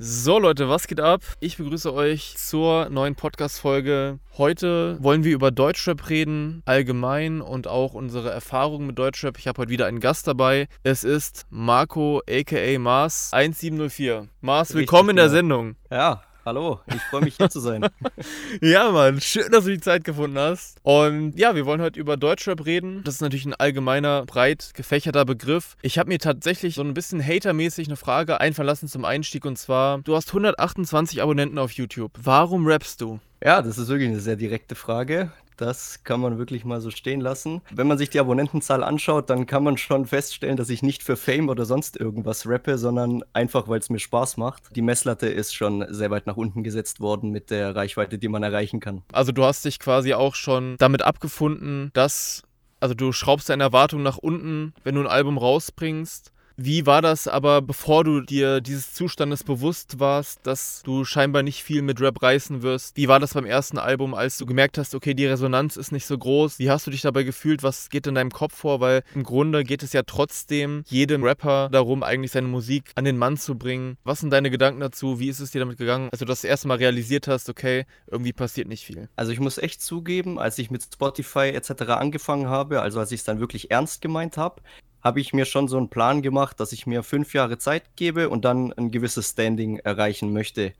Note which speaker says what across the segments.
Speaker 1: So Leute, was geht ab? Ich begrüße euch zur neuen Podcast-Folge. Heute wollen wir über Deutschrap reden, allgemein und auch unsere Erfahrungen mit Deutschrap. Ich habe heute wieder einen Gast dabei. Es ist Marco aka Mars 1704. Mars, willkommen Richtig, in der ja. Sendung.
Speaker 2: Ja, Hallo, ich freue mich hier zu sein.
Speaker 1: ja, Mann, schön, dass du die Zeit gefunden hast. Und ja, wir wollen heute über Deutschrap reden. Das ist natürlich ein allgemeiner, breit gefächerter Begriff. Ich habe mir tatsächlich so ein bisschen hatermäßig eine Frage einverlassen zum Einstieg und zwar: Du hast 128 Abonnenten auf YouTube. Warum rappst du?
Speaker 2: Ja, das ist wirklich eine sehr direkte Frage. Das kann man wirklich mal so stehen lassen. Wenn man sich die Abonnentenzahl anschaut, dann kann man schon feststellen, dass ich nicht für Fame oder sonst irgendwas rappe, sondern einfach, weil es mir Spaß macht. Die Messlatte ist schon sehr weit nach unten gesetzt worden mit der Reichweite, die man erreichen kann.
Speaker 1: Also du hast dich quasi auch schon damit abgefunden, dass also du schraubst deine Erwartungen nach unten, wenn du ein Album rausbringst wie war das aber, bevor du dir dieses Zustandes bewusst warst, dass du scheinbar nicht viel mit Rap reißen wirst? Wie war das beim ersten Album, als du gemerkt hast, okay, die Resonanz ist nicht so groß? Wie hast du dich dabei gefühlt? Was geht in deinem Kopf vor? Weil im Grunde geht es ja trotzdem jedem Rapper darum, eigentlich seine Musik an den Mann zu bringen. Was sind deine Gedanken dazu? Wie ist es dir damit gegangen, als du das erste Mal realisiert hast, okay, irgendwie passiert nicht viel?
Speaker 2: Also ich muss echt zugeben, als ich mit Spotify etc. angefangen habe, also als ich es dann wirklich ernst gemeint habe, habe ich mir schon so einen Plan gemacht, dass ich mir fünf Jahre Zeit gebe und dann ein gewisses Standing erreichen möchte.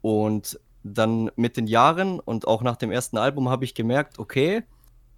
Speaker 2: Und dann mit den Jahren und auch nach dem ersten Album habe ich gemerkt, okay,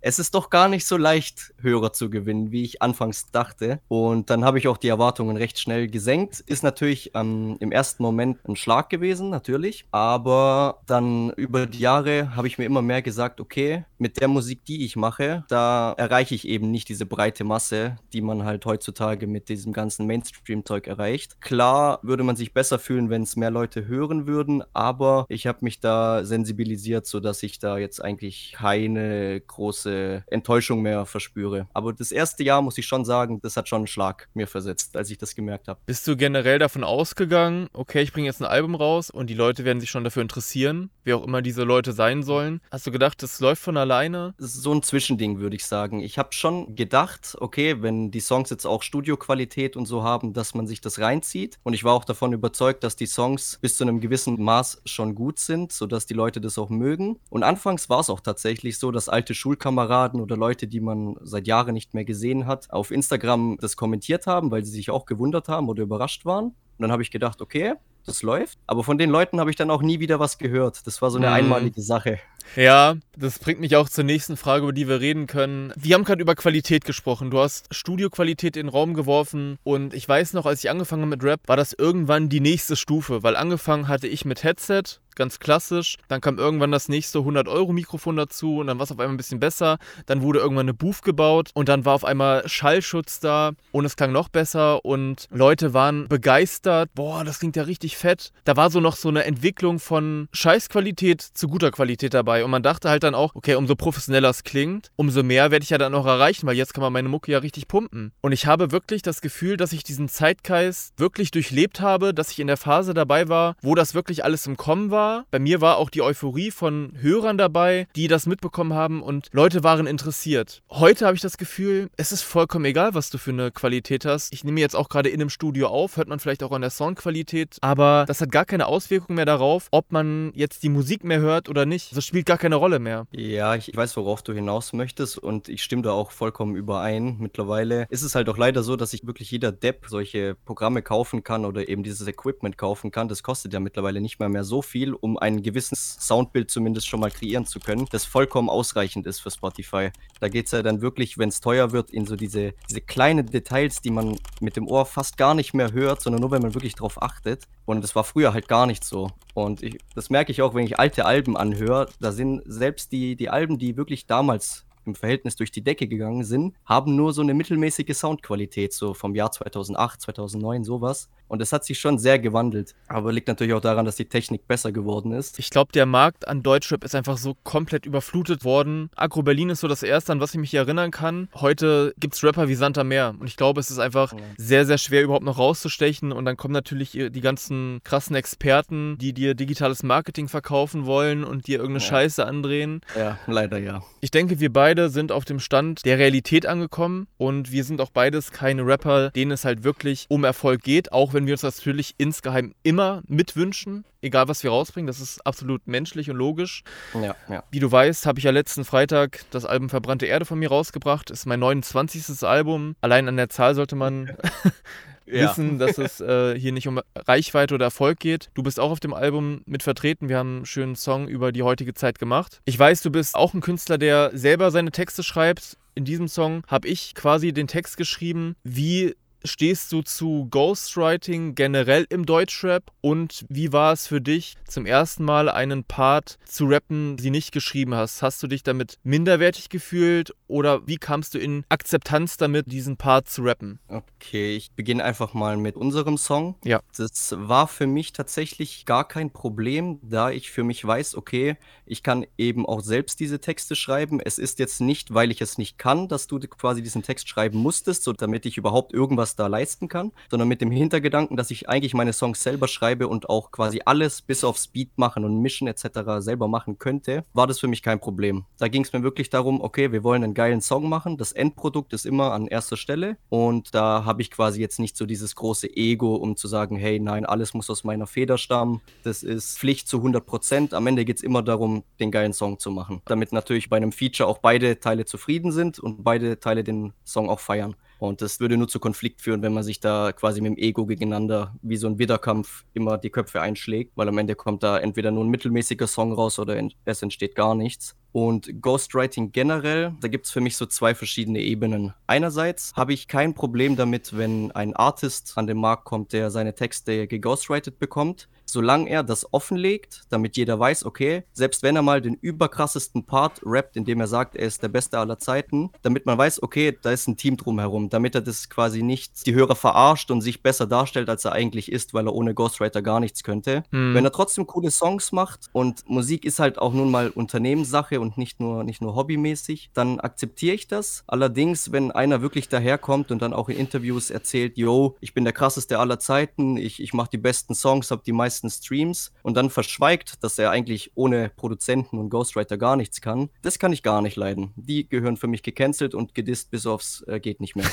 Speaker 2: es ist doch gar nicht so leicht, Hörer zu gewinnen, wie ich anfangs dachte. Und dann habe ich auch die Erwartungen recht schnell gesenkt. Ist natürlich ähm, im ersten Moment ein Schlag gewesen, natürlich. Aber dann über die Jahre habe ich mir immer mehr gesagt, okay, mit der Musik, die ich mache, da erreiche ich eben nicht diese breite Masse, die man halt heutzutage mit diesem ganzen Mainstream-Zeug erreicht. Klar würde man sich besser fühlen, wenn es mehr Leute hören würden, aber ich habe mich da sensibilisiert, sodass ich da jetzt eigentlich keine große Enttäuschung mehr verspüre. Aber das erste Jahr muss ich schon sagen, das hat schon einen Schlag mir versetzt, als ich das gemerkt habe.
Speaker 1: Bist du generell davon ausgegangen, okay, ich bringe jetzt ein Album raus und die Leute werden sich schon dafür interessieren, wie auch immer diese Leute sein sollen? Hast du gedacht, das läuft von alleine?
Speaker 2: So ein Zwischending, würde ich sagen. Ich habe schon gedacht, okay, wenn die Songs jetzt auch Studioqualität und so haben, dass man sich das reinzieht. Und ich war auch davon überzeugt, dass die Songs bis zu einem gewissen Maß schon gut sind, sodass die Leute das auch mögen. Und anfangs war es auch tatsächlich so, dass alte Schulkameraden Kameraden oder Leute, die man seit Jahren nicht mehr gesehen hat, auf Instagram das kommentiert haben, weil sie sich auch gewundert haben oder überrascht waren. Und dann habe ich gedacht, okay, das läuft. Aber von den Leuten habe ich dann auch nie wieder was gehört. Das war so eine mhm. einmalige Sache.
Speaker 1: Ja, das bringt mich auch zur nächsten Frage, über die wir reden können. Wir haben gerade über Qualität gesprochen. Du hast Studioqualität in den Raum geworfen und ich weiß noch, als ich angefangen habe mit Rap, war das irgendwann die nächste Stufe, weil angefangen hatte ich mit Headset, ganz klassisch. Dann kam irgendwann das nächste 100-Euro-Mikrofon dazu und dann war es auf einmal ein bisschen besser. Dann wurde irgendwann eine Booth gebaut und dann war auf einmal Schallschutz da und es klang noch besser und Leute waren begeistert. Boah, das klingt ja richtig fett. Da war so noch so eine Entwicklung von Scheißqualität zu guter Qualität dabei. Und man dachte halt dann auch, okay, umso professioneller es klingt, umso mehr werde ich ja dann auch erreichen, weil jetzt kann man meine Mucke ja richtig pumpen. Und ich habe wirklich das Gefühl, dass ich diesen Zeitgeist wirklich durchlebt habe, dass ich in der Phase dabei war, wo das wirklich alles im Kommen war. Bei mir war auch die Euphorie von Hörern dabei, die das mitbekommen haben und Leute waren interessiert. Heute habe ich das Gefühl, es ist vollkommen egal, was du für eine Qualität hast. Ich nehme jetzt auch gerade in einem Studio auf, hört man vielleicht auch an der Soundqualität, aber das hat gar keine Auswirkung mehr darauf, ob man jetzt die Musik mehr hört oder nicht. Das spielt gar keine Rolle mehr.
Speaker 2: Ja, ich weiß, worauf du hinaus möchtest und ich stimme da auch vollkommen überein. Mittlerweile ist es halt auch leider so, dass sich wirklich jeder Depp solche Programme kaufen kann oder eben dieses Equipment kaufen kann. Das kostet ja mittlerweile nicht mehr, mehr so viel, um ein gewisses Soundbild zumindest schon mal kreieren zu können, das vollkommen ausreichend ist für Spotify. Da geht es ja dann wirklich, wenn es teuer wird, in so diese, diese kleinen Details, die man mit dem Ohr fast gar nicht mehr hört, sondern nur, wenn man wirklich drauf achtet. Und das war früher halt gar nicht so. Und ich, das merke ich auch, wenn ich alte Alben anhöre. Da sind selbst die, die Alben, die wirklich damals im Verhältnis durch die Decke gegangen sind, haben nur so eine mittelmäßige Soundqualität, so vom Jahr 2008, 2009, sowas. Und es hat sich schon sehr gewandelt. Aber liegt natürlich auch daran, dass die Technik besser geworden ist.
Speaker 1: Ich glaube, der Markt an Deutschrap ist einfach so komplett überflutet worden. Agro Berlin ist so das erste, an was ich mich erinnern kann. Heute gibt es Rapper wie Santa Meer. Und ich glaube, es ist einfach ja. sehr, sehr schwer, überhaupt noch rauszustechen. Und dann kommen natürlich die ganzen krassen Experten, die dir digitales Marketing verkaufen wollen und dir irgendeine ja. Scheiße andrehen.
Speaker 2: Ja, leider ja.
Speaker 1: Ich denke, wir beide beide sind auf dem Stand der Realität angekommen und wir sind auch beides keine Rapper, denen es halt wirklich um Erfolg geht, auch wenn wir uns natürlich insgeheim immer mitwünschen, egal was wir rausbringen. Das ist absolut menschlich und logisch.
Speaker 2: Ja, ja.
Speaker 1: Wie du weißt, habe ich ja letzten Freitag das Album Verbrannte Erde von mir rausgebracht. Ist mein 29. Album. Allein an der Zahl sollte man
Speaker 2: Ja.
Speaker 1: wissen, dass es äh, hier nicht um Reichweite oder Erfolg geht. Du bist auch auf dem Album mit vertreten. Wir haben einen schönen Song über die heutige Zeit gemacht. Ich weiß, du bist auch ein Künstler, der selber seine Texte schreibt. In diesem Song habe ich quasi den Text geschrieben. Wie stehst du zu Ghostwriting generell im Deutschrap und wie war es für dich, zum ersten Mal einen Part zu rappen, sie nicht geschrieben hast? Hast du dich damit minderwertig gefühlt oder wie kamst du in Akzeptanz damit, diesen Part zu rappen?
Speaker 2: Okay, ich beginne einfach mal mit unserem Song.
Speaker 1: Ja.
Speaker 2: Das war für mich tatsächlich gar kein Problem, da ich für mich weiß, okay, ich kann eben auch selbst diese Texte schreiben. Es ist jetzt nicht, weil ich es nicht kann, dass du quasi diesen Text schreiben musstest, so damit ich überhaupt irgendwas da leisten kann, sondern mit dem Hintergedanken, dass ich eigentlich meine Songs selber schreibe und auch quasi alles bis aufs Beat machen und mischen etc. selber machen könnte, war das für mich kein Problem. Da ging es mir wirklich darum, okay, wir wollen einen geilen Song machen. Das Endprodukt ist immer an erster Stelle und da habe ich quasi jetzt nicht so dieses große Ego, um zu sagen, hey, nein, alles muss aus meiner Feder stammen. Das ist Pflicht zu 100 Prozent. Am Ende geht es immer darum, den geilen Song zu machen. Damit natürlich bei einem Feature auch beide Teile zufrieden sind und beide Teile den Song auch feiern. Und das würde nur zu Konflikt führen, wenn man sich da quasi mit dem Ego gegeneinander wie so ein Widderkampf immer die Köpfe einschlägt, weil am Ende kommt da entweder nur ein mittelmäßiger Song raus oder es entsteht gar nichts. Und Ghostwriting generell, da gibt es für mich so zwei verschiedene Ebenen. Einerseits habe ich kein Problem damit, wenn ein Artist an den Markt kommt, der seine Texte geghostwritet bekommt, solange er das offenlegt, damit jeder weiß, okay, selbst wenn er mal den überkrassesten Part rappt, indem er sagt, er ist der Beste aller Zeiten, damit man weiß, okay, da ist ein Team drumherum, damit er das quasi nicht die Hörer verarscht und sich besser darstellt, als er eigentlich ist, weil er ohne Ghostwriter gar nichts könnte.
Speaker 1: Hm.
Speaker 2: Wenn er trotzdem coole Songs macht und Musik ist halt auch nun mal Unternehmenssache und nicht nur, nicht nur hobbymäßig, dann akzeptiere ich das. Allerdings, wenn einer wirklich daherkommt und dann auch in Interviews erzählt, yo, ich bin der krasseste aller Zeiten, ich, ich mache die besten Songs, habe die meisten Streams und dann verschweigt, dass er eigentlich ohne Produzenten und Ghostwriter gar nichts kann, das kann ich gar nicht leiden. Die gehören für mich gecancelt und gedisst bis aufs äh, geht nicht mehr.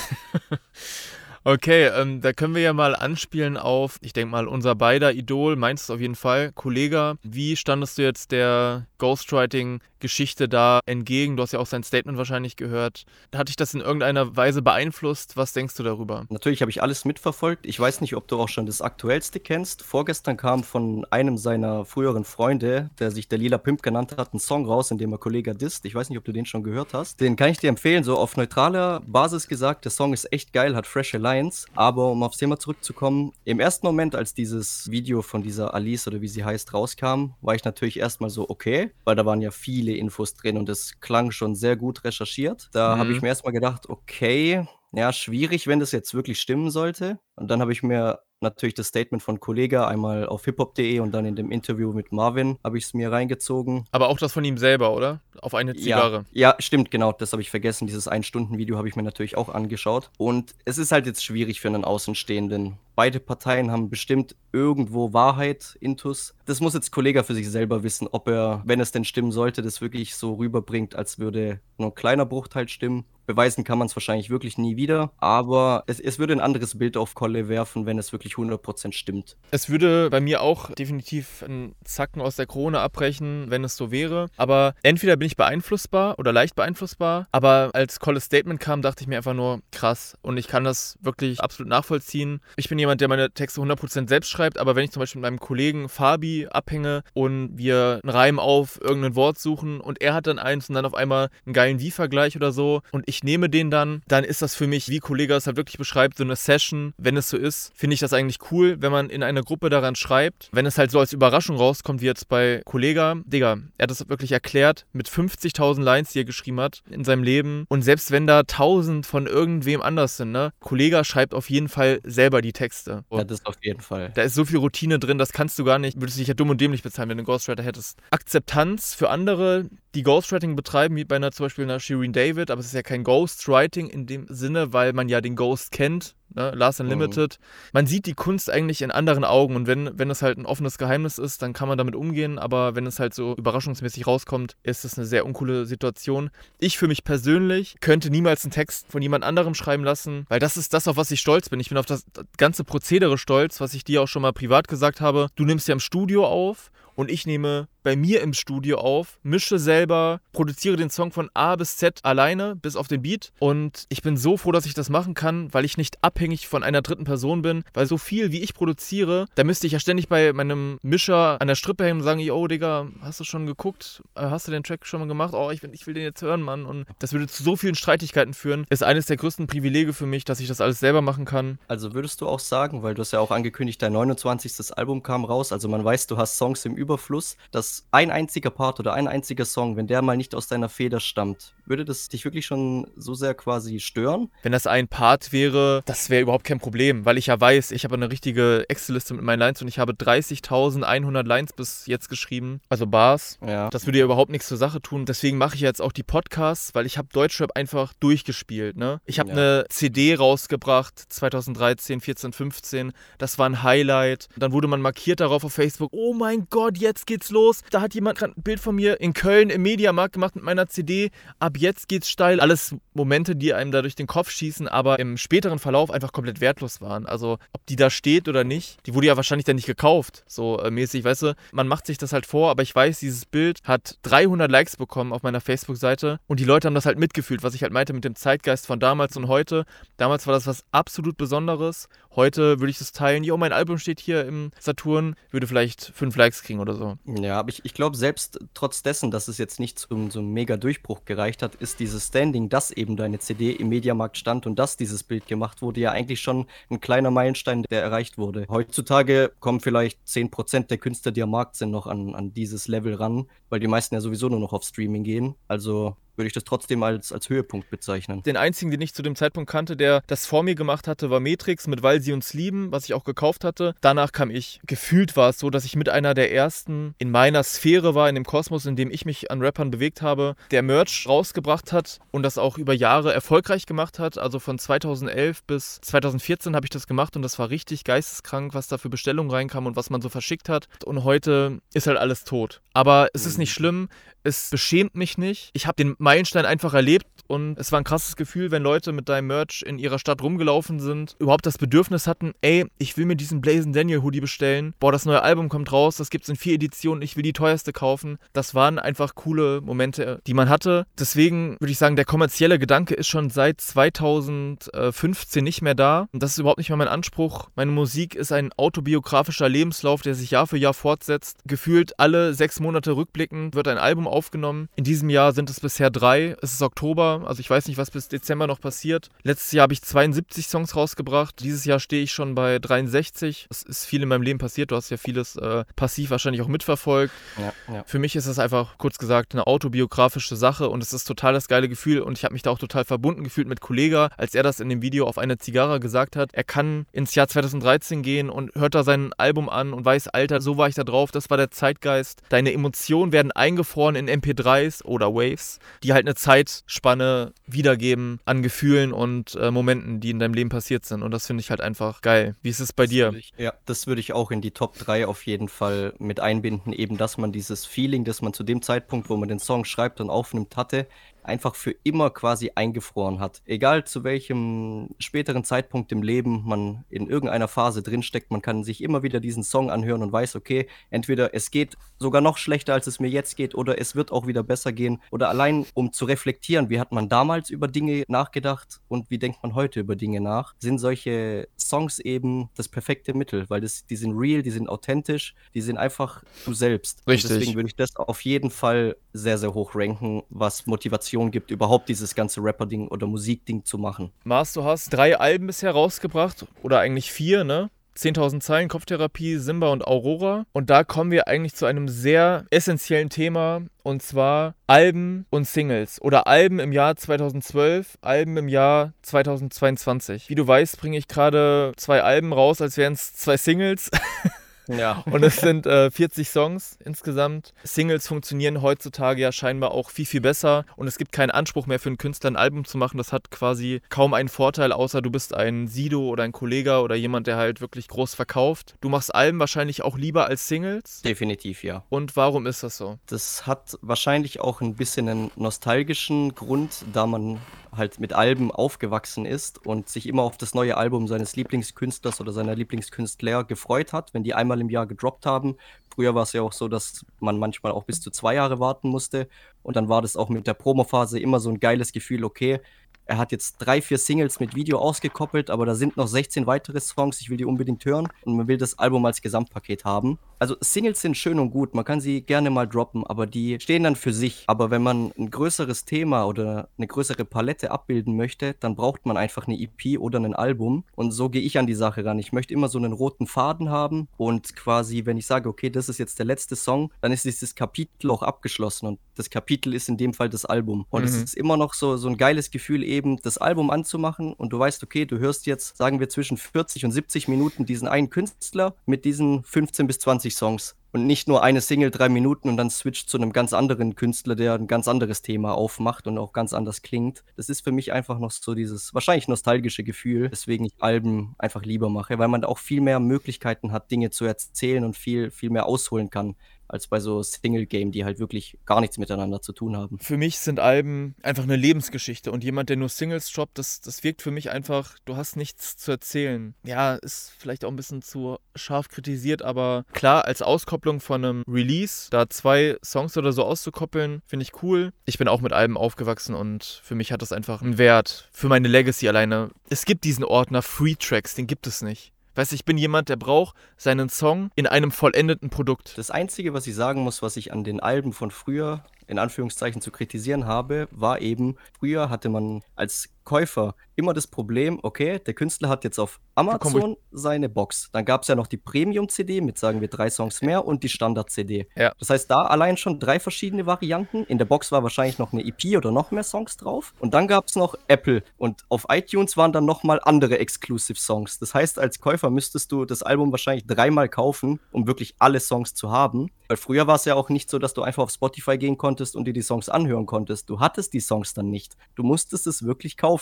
Speaker 1: Okay, ähm, da können wir ja mal anspielen auf, ich denke mal, unser beider Idol, meinst du auf jeden Fall, Kollege. Wie standest du jetzt der Ghostwriting-Geschichte da entgegen? Du hast ja auch sein Statement wahrscheinlich gehört. Hat dich das in irgendeiner Weise beeinflusst? Was denkst du darüber?
Speaker 2: Natürlich habe ich alles mitverfolgt. Ich weiß nicht, ob du auch schon das Aktuellste kennst. Vorgestern kam von einem seiner früheren Freunde, der sich der Lila Pimp genannt hat, ein Song raus, in dem er Kollege disst. Ich weiß nicht, ob du den schon gehört hast. Den kann ich dir empfehlen, so auf neutraler Basis gesagt. Der Song ist echt geil, hat freshe Lines. Aber um aufs Thema zurückzukommen, im ersten Moment, als dieses Video von dieser Alice oder wie sie heißt rauskam, war ich natürlich erstmal so, okay, weil da waren ja viele Infos drin und es klang schon sehr gut recherchiert. Da
Speaker 1: Mhm.
Speaker 2: habe ich mir erstmal gedacht, okay, ja, schwierig, wenn das jetzt wirklich stimmen sollte. Und dann habe ich mir natürlich das Statement von Kollega einmal auf hiphop.de und dann in dem Interview mit Marvin habe ich es mir reingezogen.
Speaker 1: Aber auch das von ihm selber, oder? Auf eine Zigarre.
Speaker 2: Ja, ja, stimmt, genau, das habe ich vergessen. Dieses Ein-Stunden-Video habe ich mir natürlich auch angeschaut. Und es ist halt jetzt schwierig für einen Außenstehenden. Beide Parteien haben bestimmt irgendwo Wahrheit, Intus. Das muss jetzt Kollega für sich selber wissen, ob er, wenn es denn stimmen sollte, das wirklich so rüberbringt, als würde nur ein kleiner Bruchteil stimmen. Beweisen kann man es wahrscheinlich wirklich nie wieder, aber es, es würde ein anderes Bild auf Kolle werfen, wenn es wirklich 100% stimmt.
Speaker 1: Es würde bei mir auch definitiv einen Zacken aus der Krone abbrechen, wenn es so wäre. Aber entweder bin ich beeinflussbar oder leicht beeinflussbar. Aber als Colles Statement kam, dachte ich mir einfach nur, krass. Und ich kann das wirklich absolut nachvollziehen. Ich bin jemand, der meine Texte 100% selbst schreibt. Aber wenn ich zum Beispiel mit meinem Kollegen Fabi abhänge und wir einen Reim auf irgendein Wort suchen und er hat dann eins und dann auf einmal einen geilen Wie-Vergleich oder so und ich nehme den dann, dann ist das für mich, wie Kollege es halt wirklich beschreibt, so eine Session. Wenn es so ist, finde ich das eigentlich cool, wenn man in einer Gruppe daran schreibt. Wenn es halt so als Überraschung rauskommt, wie jetzt bei Kollega, Digga, er hat das wirklich erklärt mit 50.000 Lines, die er geschrieben hat in seinem Leben. Und selbst wenn da 1000 von irgendwem anders sind, ne, Kollega schreibt auf jeden Fall selber die Texte.
Speaker 2: Ja, das auf jeden Fall.
Speaker 1: Da ist so viel Routine drin, das kannst du gar nicht, würdest dich ja dumm und dämlich bezahlen, wenn du einen Ghostwriter hättest. Akzeptanz für andere, die Ghostwriting betreiben, wie bei einer zum Beispiel einer Shirin David, aber es ist ja kein Ghostwriting in dem Sinne, weil man ja den Ghost kennt. Ne? Last Unlimited. Mhm. Man sieht die Kunst eigentlich in anderen Augen und wenn, wenn es halt ein offenes Geheimnis ist, dann kann man damit umgehen, aber wenn es halt so überraschungsmäßig rauskommt, ist es eine sehr uncoole Situation. Ich für mich persönlich könnte niemals einen Text von jemand anderem schreiben lassen, weil das ist das, auf was ich stolz bin. Ich bin auf das ganze Prozedere stolz, was ich dir auch schon mal privat gesagt habe. Du nimmst ja im Studio auf und ich nehme bei mir im Studio auf, mische selber, produziere den Song von A bis Z alleine, bis auf den Beat. Und ich bin so froh, dass ich das machen kann, weil ich nicht abhängig von einer dritten Person bin. Weil so viel, wie ich produziere, da müsste ich ja ständig bei meinem Mischer an der Strippe hängen und sagen, yo, Digga, hast du schon geguckt? Äh, hast du den Track schon mal gemacht? Oh, ich will, ich will den jetzt hören, Mann. Und das würde zu so vielen Streitigkeiten führen. Ist eines der größten Privilege für mich, dass ich das alles selber machen kann.
Speaker 2: Also würdest du auch sagen, weil du hast ja auch angekündigt, dein 29. Album kam raus, also man weiß, du hast Songs im Überfluss, dass ein einziger Part oder ein einziger Song, wenn der mal nicht aus deiner Feder stammt, würde das dich wirklich schon so sehr quasi stören?
Speaker 1: Wenn das ein Part wäre, das wäre überhaupt kein Problem, weil ich ja weiß, ich habe eine richtige Excel-Liste mit meinen Lines und ich habe 30.100 Lines bis jetzt geschrieben, also Bars. Ja. Das würde ja überhaupt nichts zur Sache tun. Deswegen mache ich jetzt auch die Podcasts, weil ich habe Deutschrap einfach durchgespielt. Ne? Ich habe ja. eine CD rausgebracht 2013, 14, 15. Das war ein Highlight. Dann wurde man markiert darauf auf Facebook. Oh mein Gott, jetzt geht's los. Da hat jemand gerade ein Bild von mir in Köln im Mediamarkt gemacht mit meiner CD. Ab jetzt geht's steil. Alles Momente, die einem da durch den Kopf schießen, aber im späteren Verlauf einfach komplett wertlos waren. Also, ob die da steht oder nicht, die wurde ja wahrscheinlich dann nicht gekauft. So äh, mäßig, weißt du, man macht sich das halt vor, aber ich weiß, dieses Bild hat 300 Likes bekommen auf meiner Facebook-Seite und die Leute haben das halt mitgefühlt, was ich halt meinte mit dem Zeitgeist von damals und heute. Damals war das was absolut Besonderes. Heute würde ich das teilen. Jo, mein Album steht hier im Saturn, würde vielleicht 5 Likes kriegen oder so.
Speaker 2: Ja, aber ich, ich glaube, selbst trotz dessen, dass es jetzt nicht zum, zum mega Durchbruch gereicht hat, ist dieses Standing, dass eben deine CD im Mediamarkt stand und dass dieses Bild gemacht wurde, ja eigentlich schon ein kleiner Meilenstein, der erreicht wurde. Heutzutage kommen vielleicht 10% der Künstler, die am Markt sind, noch an, an dieses Level ran, weil die meisten ja sowieso nur noch auf Streaming gehen. Also würde ich das trotzdem als, als Höhepunkt bezeichnen.
Speaker 1: Den einzigen, den ich zu dem Zeitpunkt kannte, der das vor mir gemacht hatte, war Matrix mit Weil sie uns lieben, was ich auch gekauft hatte. Danach kam ich. Gefühlt war es so, dass ich mit einer der ersten in meiner Sphäre war, in dem Kosmos, in dem ich mich an Rappern bewegt habe, der Merch rausgebracht hat und das auch über Jahre erfolgreich gemacht hat. Also von 2011 bis 2014 habe ich das gemacht und das war richtig geisteskrank, was da für Bestellungen reinkamen und was man so verschickt hat. Und heute ist halt alles tot. Aber es ist nicht mhm. schlimm. Es beschämt mich nicht. Ich habe den Meilenstein einfach erlebt und es war ein krasses Gefühl, wenn Leute mit deinem Merch in ihrer Stadt rumgelaufen sind, überhaupt das Bedürfnis hatten, ey, ich will mir diesen Blazing Daniel Hoodie bestellen. Boah, das neue Album kommt raus, das gibt es in vier Editionen, ich will die teuerste kaufen. Das waren einfach coole Momente, die man hatte. Deswegen würde ich sagen, der kommerzielle Gedanke ist schon seit 2015 nicht mehr da. Und das ist überhaupt nicht mehr mein Anspruch. Meine Musik ist ein autobiografischer Lebenslauf, der sich Jahr für Jahr fortsetzt. Gefühlt alle sechs Monate rückblickend wird ein Album aufgenommen. In diesem Jahr sind es bisher drei. Es ist Oktober, also ich weiß nicht, was bis Dezember noch passiert. Letztes Jahr habe ich 72 Songs rausgebracht. Dieses Jahr stehe ich schon bei 63. Es ist viel in meinem Leben passiert. Du hast ja vieles äh, passiv wahrscheinlich auch mitverfolgt. Ja, ja. Für mich ist es einfach, kurz gesagt, eine autobiografische Sache und es ist total das geile Gefühl und ich habe mich da auch total verbunden gefühlt mit Kollega, als er das in dem Video auf eine Zigarre gesagt hat. Er kann ins Jahr 2013 gehen und hört da sein Album an und weiß, Alter, so war ich da drauf, das war der Zeitgeist. Deine Emotionen werden eingefroren in MP3s oder Waves, die halt eine Zeitspanne wiedergeben an Gefühlen und äh, Momenten, die in deinem Leben passiert sind. Und das finde ich halt einfach geil. Wie ist es bei das dir?
Speaker 2: Ich, ja, das würde ich auch in die Top 3 auf jeden Fall mit einbinden, eben dass man dieses Feeling, das man zu dem Zeitpunkt, wo man den Song schreibt und aufnimmt, hatte, einfach für immer quasi eingefroren hat. Egal zu welchem späteren Zeitpunkt im Leben man in irgendeiner Phase drinsteckt, man kann sich immer wieder diesen Song anhören und weiß, okay, entweder es geht sogar noch schlechter, als es mir jetzt geht, oder es wird auch wieder besser gehen. Oder allein um zu reflektieren, wie hat man damals über Dinge nachgedacht und wie denkt man heute über Dinge nach, sind solche Songs eben das perfekte Mittel, weil das, die sind real, die sind authentisch, die sind einfach du selbst.
Speaker 1: Richtig.
Speaker 2: Und deswegen würde ich das auf jeden Fall sehr, sehr hoch ranken, was Motivation Motivation gibt, überhaupt dieses ganze Rapper-Ding oder Musik-Ding zu machen.
Speaker 1: Mars, du hast drei Alben bisher rausgebracht oder eigentlich vier, ne? 10.000 Zeilen, Kopftherapie, Simba und Aurora. Und da kommen wir eigentlich zu einem sehr essentiellen Thema und zwar Alben und Singles oder Alben im Jahr 2012, Alben im Jahr 2022. Wie du weißt, bringe ich gerade zwei Alben raus, als wären es zwei Singles. Ja. Und es sind äh, 40 Songs insgesamt. Singles funktionieren heutzutage ja scheinbar auch viel, viel besser. Und es gibt keinen Anspruch mehr für einen Künstler, ein Album zu machen. Das hat quasi kaum einen Vorteil, außer du bist ein Sido oder ein Kollege oder jemand, der halt wirklich groß verkauft. Du machst Alben wahrscheinlich auch lieber als Singles.
Speaker 2: Definitiv, ja.
Speaker 1: Und warum ist das so?
Speaker 2: Das hat wahrscheinlich auch ein bisschen einen nostalgischen Grund, da man halt mit Alben aufgewachsen ist und sich immer auf das neue Album seines Lieblingskünstlers oder seiner Lieblingskünstler gefreut hat, wenn die einmal im Jahr gedroppt haben. Früher war es ja auch so, dass man manchmal auch bis zu zwei Jahre warten musste. Und dann war das auch mit der Promophase immer so ein geiles Gefühl, okay, er hat jetzt drei, vier Singles mit Video ausgekoppelt, aber da sind noch 16 weitere Songs. Ich will die unbedingt hören und man will das Album als Gesamtpaket haben. Also Singles sind schön und gut, man kann sie gerne mal droppen, aber die stehen dann für sich. Aber wenn man ein größeres Thema oder eine größere Palette abbilden möchte, dann braucht man einfach eine EP oder ein Album. Und so gehe ich an die Sache ran. Ich möchte immer so einen roten Faden haben und quasi, wenn ich sage, okay, das ist jetzt der letzte Song, dann ist dieses Kapitel auch abgeschlossen und das Kapitel ist in dem Fall das Album. Und mhm. es ist immer noch so, so ein geiles Gefühl, eben das Album anzumachen und du weißt, okay, du hörst jetzt, sagen wir, zwischen 40 und 70 Minuten diesen einen Künstler mit diesen 15 bis 20 Songs. Und nicht nur eine Single, drei Minuten und dann switcht zu einem ganz anderen Künstler, der ein ganz anderes Thema aufmacht und auch ganz anders klingt. Das ist für mich einfach noch so dieses wahrscheinlich nostalgische Gefühl, weswegen ich Alben einfach lieber mache, weil man da auch viel mehr Möglichkeiten hat, Dinge zu erzählen und viel, viel mehr ausholen kann als bei so Single-Game, die halt wirklich gar nichts miteinander zu tun haben.
Speaker 1: Für mich sind Alben einfach eine Lebensgeschichte und jemand, der nur Singles droppt, das, das wirkt für mich einfach, du hast nichts zu erzählen. Ja, ist vielleicht auch ein bisschen zu scharf kritisiert, aber klar, als Auskopplung von einem Release, da zwei Songs oder so auszukoppeln, finde ich cool. Ich bin auch mit Alben aufgewachsen und für mich hat das einfach einen Wert. Für meine Legacy alleine. Es gibt diesen Ordner Free Tracks, den gibt es nicht. Weißt du, ich bin jemand, der braucht seinen Song in einem vollendeten Produkt.
Speaker 2: Das Einzige, was ich sagen muss, was ich an den Alben von früher in Anführungszeichen zu kritisieren habe, war eben, früher hatte man als Käufer immer das Problem, okay, der Künstler hat jetzt auf Amazon seine Box. Dann gab es ja noch die Premium-CD mit, sagen wir, drei Songs mehr und die Standard-CD. Ja. Das heißt, da allein schon drei verschiedene Varianten. In der Box war wahrscheinlich noch eine EP oder noch mehr Songs drauf. Und dann gab es noch Apple. Und auf iTunes waren dann nochmal andere Exclusive-Songs. Das heißt, als Käufer müsstest du das Album wahrscheinlich dreimal kaufen, um wirklich alle Songs zu haben. Weil früher war es ja auch nicht so, dass du einfach auf Spotify gehen konntest und dir die Songs anhören konntest. Du hattest die Songs dann nicht. Du musstest es wirklich kaufen,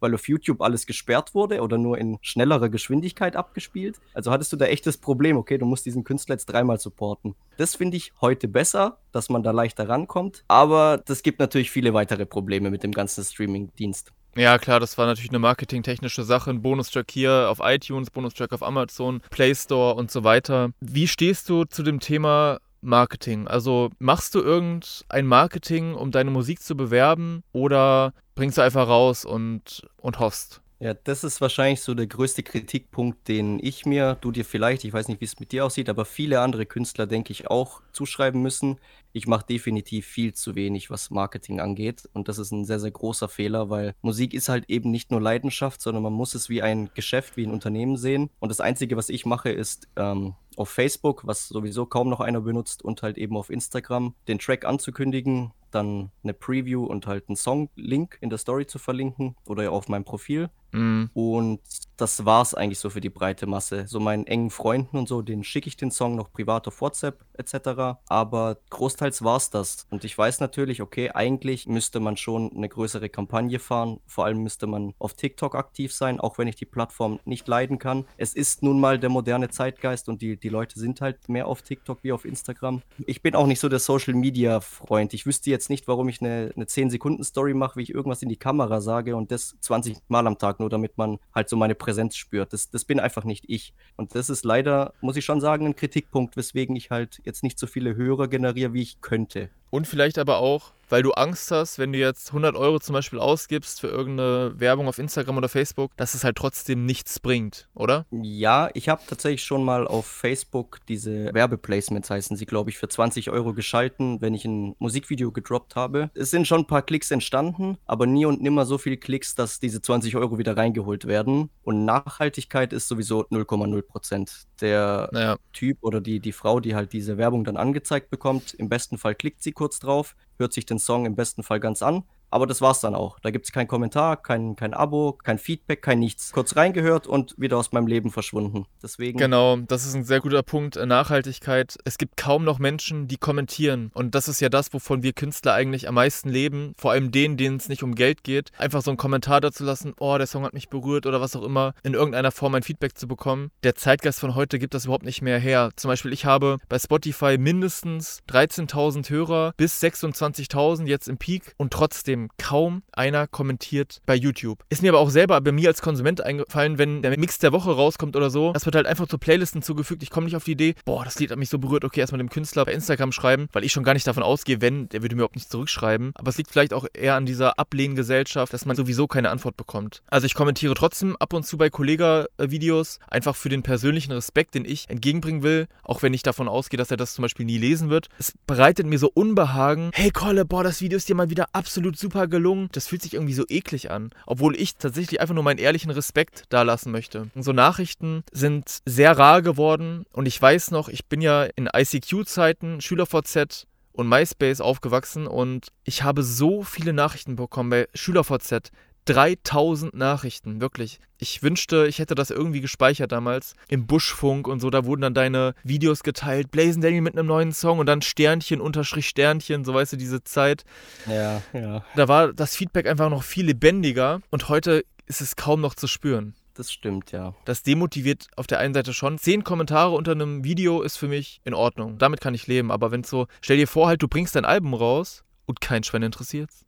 Speaker 2: weil auf YouTube alles gesperrt wurde oder nur in schnellerer Geschwindigkeit abgespielt. Also hattest du da echtes Problem, okay, du musst diesen Künstler jetzt dreimal supporten. Das finde ich heute besser, dass man da leichter rankommt. Aber das gibt natürlich viele weitere Probleme mit dem ganzen Streaming-Dienst.
Speaker 1: Ja, klar, das war natürlich eine marketingtechnische Sache. Ein Bonustrack hier auf iTunes, Bonustrack auf Amazon, Play Store und so weiter. Wie stehst du zu dem Thema Marketing? Also machst du irgendein Marketing, um deine Musik zu bewerben oder bringst du einfach raus und, und hoffst?
Speaker 2: Ja, das ist wahrscheinlich so der größte Kritikpunkt, den ich mir, du dir vielleicht, ich weiß nicht, wie es mit dir aussieht, aber viele andere Künstler, denke ich, auch zuschreiben müssen. Ich mache definitiv viel zu wenig, was Marketing angeht. Und das ist ein sehr, sehr großer Fehler, weil Musik ist halt eben nicht nur Leidenschaft, sondern man muss es wie ein Geschäft, wie ein Unternehmen sehen. Und das Einzige, was ich mache, ist ähm, auf Facebook, was sowieso kaum noch einer benutzt, und halt eben auf Instagram den Track anzukündigen, dann eine Preview und halt einen Song-Link in der Story zu verlinken oder auf meinem Profil. Mhm. Und das war's eigentlich so für die breite Masse. So meinen engen Freunden und so, denen schicke ich den Song noch privat auf WhatsApp etc. Aber großteils war's das. Und ich weiß natürlich, okay, eigentlich müsste man schon eine größere Kampagne fahren. Vor allem müsste man auf TikTok aktiv sein, auch wenn ich die Plattform nicht leiden kann. Es ist nun mal der moderne Zeitgeist und die, die Leute sind halt mehr auf TikTok wie auf Instagram. Ich bin auch nicht so der Social Media Freund. Ich wüsste jetzt nicht, warum ich eine, eine 10-Sekunden-Story mache, wie ich irgendwas in die Kamera sage und das 20 Mal am Tag, nur damit man halt so meine Präsenz spürt. Das, das bin einfach nicht ich. Und das ist leider, muss ich schon sagen, ein Kritikpunkt, weswegen ich halt jetzt nicht so viele Hörer generiere, wie ich könnte.
Speaker 1: Und vielleicht aber auch, weil du Angst hast, wenn du jetzt 100 Euro zum Beispiel ausgibst für irgendeine Werbung auf Instagram oder Facebook, dass es halt trotzdem nichts bringt, oder?
Speaker 2: Ja, ich habe tatsächlich schon mal auf Facebook diese Werbeplacements, heißen sie, glaube ich, für 20 Euro geschalten, wenn ich ein Musikvideo gedroppt habe. Es sind schon ein paar Klicks entstanden, aber nie und nimmer so viele Klicks, dass diese 20 Euro wieder reingeholt werden. Und Nachhaltigkeit ist sowieso 0,0 Prozent. Der ja. Typ oder die, die Frau, die halt diese Werbung dann angezeigt bekommt, im besten Fall klickt sie kurz drauf, hört sich den Song im besten Fall ganz an, Aber das war's dann auch. Da gibt's keinen Kommentar, kein, kein Abo, kein Feedback, kein nichts. Kurz reingehört und wieder aus meinem Leben verschwunden. Deswegen.
Speaker 1: Genau, das ist ein sehr guter Punkt. äh, Nachhaltigkeit. Es gibt kaum noch Menschen, die kommentieren. Und das ist ja das, wovon wir Künstler eigentlich am meisten leben. Vor allem denen, denen es nicht um Geld geht. Einfach so einen Kommentar dazu lassen, oh, der Song hat mich berührt oder was auch immer. In irgendeiner Form ein Feedback zu bekommen. Der Zeitgeist von heute gibt das überhaupt nicht mehr her. Zum Beispiel, ich habe bei Spotify mindestens 13.000 Hörer bis 26.000 jetzt im Peak und trotzdem kaum einer kommentiert bei YouTube. Ist mir aber auch selber bei mir als Konsument eingefallen, wenn der Mix der Woche rauskommt oder so, das wird halt einfach zu Playlisten zugefügt. Ich komme nicht auf die Idee, boah, das Lied hat mich so berührt, okay, erstmal dem Künstler bei Instagram schreiben, weil ich schon gar nicht davon ausgehe, wenn, der würde mir überhaupt nicht zurückschreiben. Aber es liegt vielleicht auch eher an dieser Ablehngesellschaft, dass man sowieso keine Antwort bekommt. Also ich kommentiere trotzdem ab und zu bei Kollega-Videos, einfach für den persönlichen Respekt, den ich entgegenbringen will, auch wenn ich davon ausgehe, dass er das zum Beispiel nie lesen wird. Es bereitet mir so Unbehagen. Hey Kolle, boah, das Video ist dir mal wieder absolut super gelungen. Das fühlt sich irgendwie so eklig an. Obwohl ich tatsächlich einfach nur meinen ehrlichen Respekt da lassen möchte. Und so Nachrichten sind sehr rar geworden. Und ich weiß noch, ich bin ja in ICQ-Zeiten, SchülerVZ und MySpace aufgewachsen und ich habe so viele Nachrichten bekommen bei SchülerVZ. 3000 Nachrichten, wirklich. Ich wünschte, ich hätte das irgendwie gespeichert damals. Im Buschfunk und so, da wurden dann deine Videos geteilt. Blazing Daniel mit einem neuen Song und dann Sternchen, Unterstrich Sternchen, so weißt du, diese Zeit.
Speaker 2: Ja, ja.
Speaker 1: Da war das Feedback einfach noch viel lebendiger und heute ist es kaum noch zu spüren.
Speaker 2: Das stimmt, ja.
Speaker 1: Das demotiviert auf der einen Seite schon. Zehn Kommentare unter einem Video ist für mich in Ordnung. Damit kann ich leben. Aber wenn so, stell dir vor, halt, du bringst dein Album raus und kein Schwein interessiert's.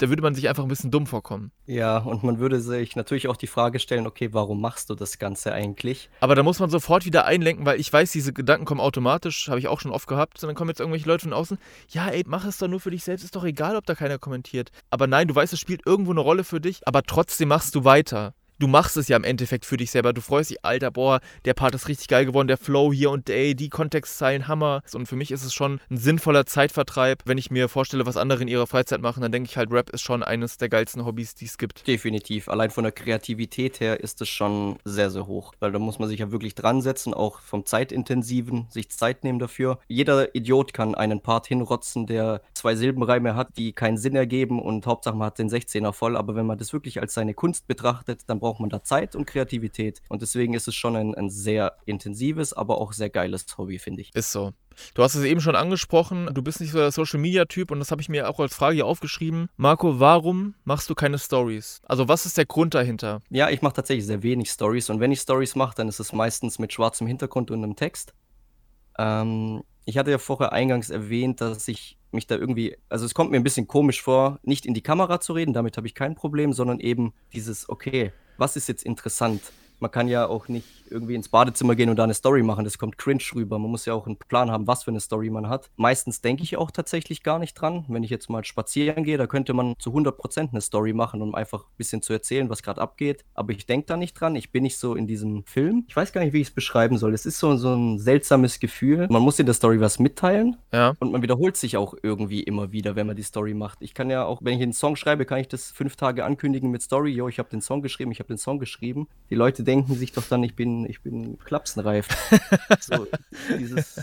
Speaker 1: Da würde man sich einfach ein bisschen dumm vorkommen.
Speaker 2: Ja, und man würde sich natürlich auch die Frage stellen, okay, warum machst du das Ganze eigentlich?
Speaker 1: Aber da muss man sofort wieder einlenken, weil ich weiß, diese Gedanken kommen automatisch, habe ich auch schon oft gehabt. Und dann kommen jetzt irgendwelche Leute von außen, ja, ey, mach es doch nur für dich selbst, ist doch egal, ob da keiner kommentiert. Aber nein, du weißt, es spielt irgendwo eine Rolle für dich, aber trotzdem machst du weiter. Du machst es ja im Endeffekt für dich selber. Du freust dich, Alter, boah, der Part ist richtig geil geworden, der Flow hier und ey, die Kontextzeilen, Hammer. Und für mich ist es schon ein sinnvoller Zeitvertreib. Wenn ich mir vorstelle, was andere in ihrer Freizeit machen, dann denke ich halt, Rap ist schon eines der geilsten Hobbys, die es gibt.
Speaker 2: Definitiv. Allein von der Kreativität her ist es schon sehr, sehr hoch. Weil da muss man sich ja wirklich dran setzen, auch vom Zeitintensiven, sich Zeit nehmen dafür. Jeder Idiot kann einen Part hinrotzen, der zwei Silbenreime hat, die keinen Sinn ergeben und Hauptsache man hat den 16er voll. Aber wenn man das wirklich als seine Kunst betrachtet, dann braucht man da Zeit und Kreativität. Und deswegen ist es schon ein, ein sehr intensives, aber auch sehr geiles Hobby, finde ich.
Speaker 1: Ist so. Du hast es eben schon angesprochen, du bist nicht so der Social Media Typ und das habe ich mir auch als Frage hier aufgeschrieben. Marco, warum machst du keine Stories? Also, was ist der Grund dahinter?
Speaker 2: Ja, ich mache tatsächlich sehr wenig Stories und wenn ich Stories mache, dann ist es meistens mit schwarzem Hintergrund und einem Text. Ähm, ich hatte ja vorher eingangs erwähnt, dass ich mich da irgendwie, also es kommt mir ein bisschen komisch vor, nicht in die Kamera zu reden, damit habe ich kein Problem, sondern eben dieses, okay, was ist jetzt interessant? Man kann ja auch nicht irgendwie ins Badezimmer gehen und da eine Story machen. Das kommt cringe rüber. Man muss ja auch einen Plan haben, was für eine Story man hat. Meistens denke ich auch tatsächlich gar nicht dran. Wenn ich jetzt mal spazieren gehe, da könnte man zu 100% eine Story machen, um einfach ein bisschen zu erzählen, was gerade abgeht. Aber ich denke da nicht dran. Ich bin nicht so in diesem Film. Ich weiß gar nicht, wie ich es beschreiben soll. Es ist so, so ein seltsames Gefühl. Man muss in der Story was mitteilen.
Speaker 1: Ja.
Speaker 2: Und man wiederholt sich auch irgendwie immer wieder, wenn man die Story macht. Ich kann ja auch, wenn ich einen Song schreibe, kann ich das fünf Tage ankündigen mit Story. Jo, ich habe den Song geschrieben, ich habe den Song geschrieben. Die Leute denken sich doch dann, ich bin, ich bin klapsenreif. so, dieses.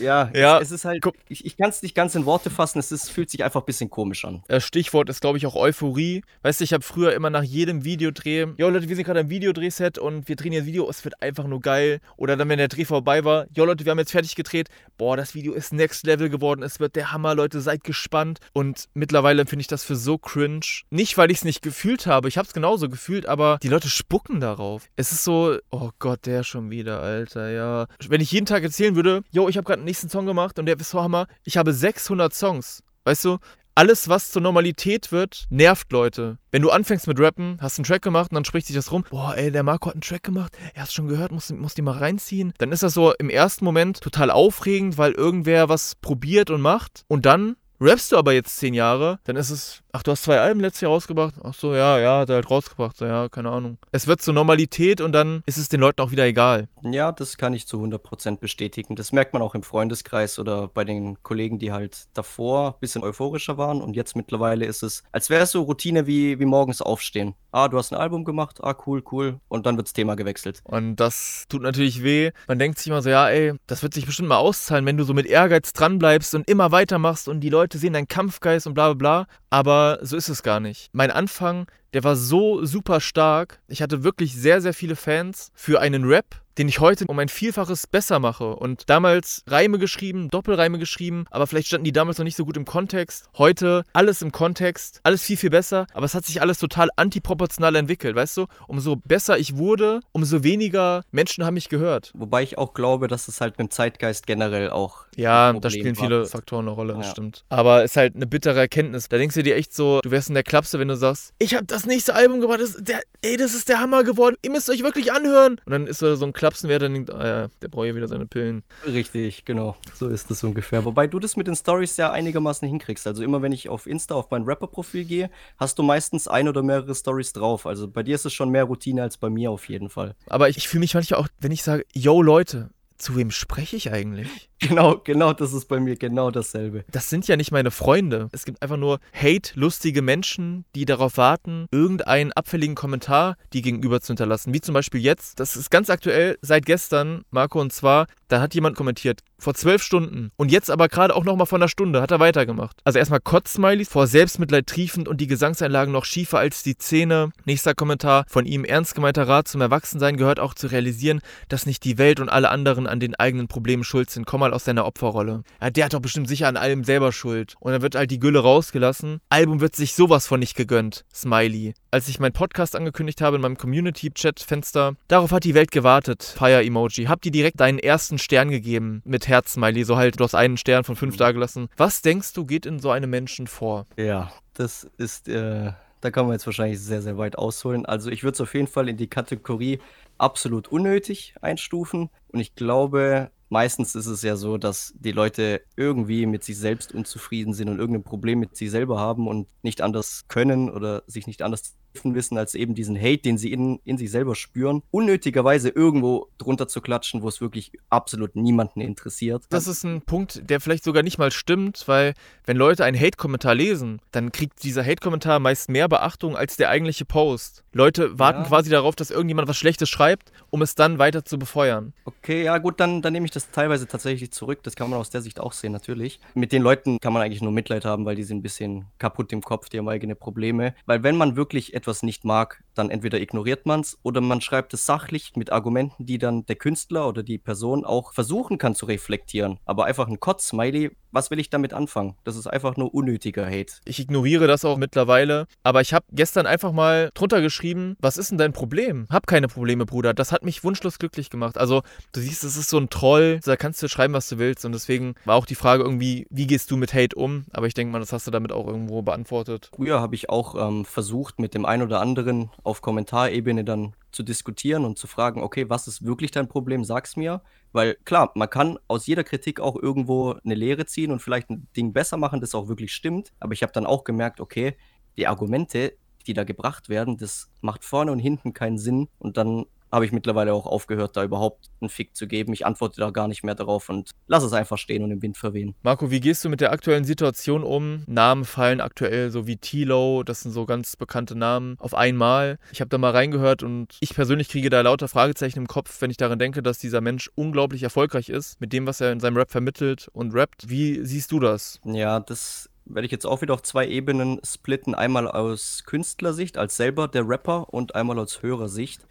Speaker 2: Ja,
Speaker 1: Ja,
Speaker 2: es, ist halt, ich, ich kann es nicht ganz in Worte fassen, es ist, fühlt sich einfach ein bisschen komisch an.
Speaker 1: Stichwort ist, glaube ich, auch Euphorie. Weißt du, ich habe früher immer nach jedem Videodreh, jo Leute, wir sind gerade im Videodrehset und wir drehen jetzt Video, es wird einfach nur geil. Oder dann, wenn der Dreh vorbei war, jo Leute, wir haben jetzt fertig gedreht, boah, das Video ist next level geworden, es wird der Hammer, Leute, seid gespannt. Und mittlerweile finde ich das für so cringe. Nicht, weil ich es nicht gefühlt habe, ich habe es genauso gefühlt, aber die Leute spucken darauf. Es ist so, oh Gott, der schon wieder, Alter, ja. Wenn ich jeden Tag erzählen würde, jo, ich habe gerade einen nächsten Song gemacht und der ist so Hammer, ich habe 600 Songs. Weißt du, alles, was zur Normalität wird, nervt Leute. Wenn du anfängst mit Rappen, hast einen Track gemacht und dann spricht sich das rum, boah, ey, der Marco hat einen Track gemacht, er hat schon gehört, muss, muss die mal reinziehen. Dann ist das so im ersten Moment total aufregend, weil irgendwer was probiert und macht. Und dann rappst du aber jetzt zehn Jahre, dann ist es, ach, du hast zwei Alben letztes Jahr rausgebracht? Ach so, ja, ja, hat er halt rausgebracht, so, ja, keine Ahnung. Es wird zur Normalität und dann ist es den Leuten auch wieder egal.
Speaker 2: Ja, das kann ich zu 100% bestätigen. Das merkt man auch im Freundeskreis oder bei den Kollegen, die halt davor ein bisschen euphorischer waren. Und jetzt mittlerweile ist es, als wäre es so Routine wie, wie morgens aufstehen. Ah, du hast ein Album gemacht, ah, cool, cool. Und dann wird das Thema gewechselt.
Speaker 1: Und das tut natürlich weh. Man denkt sich immer so, ja, ey, das wird sich bestimmt mal auszahlen, wenn du so mit Ehrgeiz dranbleibst und immer weitermachst und die Leute sehen deinen Kampfgeist und bla bla bla. Aber Aber so ist es gar nicht. Mein Anfang, der war so super stark. Ich hatte wirklich sehr, sehr viele Fans für einen Rap, den ich heute um ein Vielfaches besser mache. Und damals Reime geschrieben, Doppelreime geschrieben, aber vielleicht standen die damals noch nicht so gut im Kontext. Heute alles im Kontext, alles viel, viel besser, aber es hat sich alles total antiproportional entwickelt, weißt du? Umso besser ich wurde, umso weniger Menschen haben mich gehört.
Speaker 2: Wobei ich auch glaube, dass es halt mit dem Zeitgeist generell auch.
Speaker 1: Ja, da spielen viele war. Faktoren eine Rolle, das ja. stimmt. Aber es ist halt eine bittere Erkenntnis. Da denkst du dir echt so, du wärst in der Klapse, wenn du sagst, ich habe das nächste Album gemacht, das, der, ey, das ist der Hammer geworden, ihr müsst euch wirklich anhören. Und dann ist so ein Klapsen, wer dann denkt, ah ja, der braucht ja wieder seine Pillen.
Speaker 2: Richtig, genau. So ist das ungefähr. Wobei du das mit den Stories ja einigermaßen hinkriegst. Also immer wenn ich auf Insta auf mein Rapper-Profil gehe, hast du meistens ein oder mehrere Stories drauf. Also bei dir ist es schon mehr Routine als bei mir auf jeden Fall.
Speaker 1: Aber ich, ich fühle mich manchmal auch, wenn ich sage, yo Leute, zu wem spreche ich eigentlich?
Speaker 2: Genau, genau, das ist bei mir genau dasselbe.
Speaker 1: Das sind ja nicht meine Freunde. Es gibt einfach nur hate-lustige Menschen, die darauf warten, irgendeinen abfälligen Kommentar die gegenüber zu hinterlassen. Wie zum Beispiel jetzt, das ist ganz aktuell seit gestern, Marco, und zwar, da hat jemand kommentiert, vor zwölf Stunden und jetzt aber gerade auch nochmal vor einer Stunde hat er weitergemacht. Also erstmal Kotz-Smileys, vor Selbstmitleid triefend und die Gesangseinlagen noch schiefer als die Zähne. Nächster Kommentar von ihm, ernst gemeinter Rat zum Erwachsensein gehört auch zu realisieren, dass nicht die Welt und alle anderen an den eigenen Problemen schuld sind. Komm mal aus deiner Opferrolle. Ja, der hat doch bestimmt sicher an allem selber Schuld. Und dann wird halt die Gülle rausgelassen. Album wird sich sowas von nicht gegönnt. Smiley. Als ich meinen Podcast angekündigt habe in meinem Community-Chat-Fenster, darauf hat die Welt gewartet. Fire-Emoji. Hab dir direkt deinen ersten Stern gegeben. Mit Herz-Smiley. So halt, du hast einen Stern von fünf mhm. dagelassen. Was denkst du, geht in so einem Menschen vor?
Speaker 2: Ja, das ist, äh, da kann man jetzt wahrscheinlich sehr, sehr weit ausholen. Also ich würde es auf jeden Fall in die Kategorie absolut unnötig einstufen. Und ich glaube, meistens ist es ja so, dass die Leute irgendwie mit sich selbst unzufrieden sind und irgendein Problem mit sich selber haben und nicht anders können oder sich nicht anders wissen, als eben diesen Hate, den sie in, in sich selber spüren, unnötigerweise irgendwo drunter zu klatschen, wo es wirklich absolut niemanden interessiert.
Speaker 1: Das ist ein Punkt, der vielleicht sogar nicht mal stimmt, weil wenn Leute einen Hate-Kommentar lesen, dann kriegt dieser Hate-Kommentar meist mehr Beachtung als der eigentliche Post. Leute warten ja. quasi darauf, dass irgendjemand was Schlechtes schreibt, um es dann weiter zu befeuern.
Speaker 2: Okay, ja gut, dann, dann nehme ich das teilweise tatsächlich zurück. Das kann man aus der Sicht auch sehen, natürlich. Mit den Leuten kann man eigentlich nur Mitleid haben, weil die sind ein bisschen kaputt im Kopf, die haben eigene Probleme. Weil wenn man wirklich etwas etwas nicht mag, dann entweder ignoriert man es oder man schreibt es sachlich mit Argumenten, die dann der Künstler oder die Person auch versuchen kann zu reflektieren. Aber einfach ein Kotz-Smiley, was will ich damit anfangen? Das ist einfach nur unnötiger Hate.
Speaker 1: Ich ignoriere das auch mittlerweile, aber ich habe gestern einfach mal drunter geschrieben, was ist denn dein Problem? Hab keine Probleme, Bruder. Das hat mich wunschlos glücklich gemacht. Also, du siehst, es ist so ein Troll, da kannst du schreiben, was du willst und deswegen war auch die Frage irgendwie, wie gehst du mit Hate um? Aber ich denke mal, das hast du damit auch irgendwo beantwortet.
Speaker 2: Früher habe ich auch ähm, versucht, mit dem einen oder anderen auf Kommentarebene dann zu diskutieren und zu fragen, okay, was ist wirklich dein Problem? Sag's mir. Weil klar, man kann aus jeder Kritik auch irgendwo eine Lehre ziehen und vielleicht ein Ding besser machen, das auch wirklich stimmt. Aber ich habe dann auch gemerkt, okay, die Argumente, die da gebracht werden, das macht vorne und hinten keinen Sinn. Und dann habe ich mittlerweile auch aufgehört, da überhaupt einen Fick zu geben. Ich antworte da gar nicht mehr darauf und lasse es einfach stehen und im Wind verwehen.
Speaker 1: Marco, wie gehst du mit der aktuellen Situation um? Namen fallen aktuell so wie Tilo, das sind so ganz bekannte Namen auf einmal. Ich habe da mal reingehört und ich persönlich kriege da lauter Fragezeichen im Kopf, wenn ich daran denke, dass dieser Mensch unglaublich erfolgreich ist mit dem, was er in seinem Rap vermittelt und rappt. Wie siehst du das?
Speaker 2: Ja, das werde ich jetzt auch wieder auf zwei Ebenen splitten. Einmal aus Künstlersicht, als selber der Rapper und einmal aus Hörersicht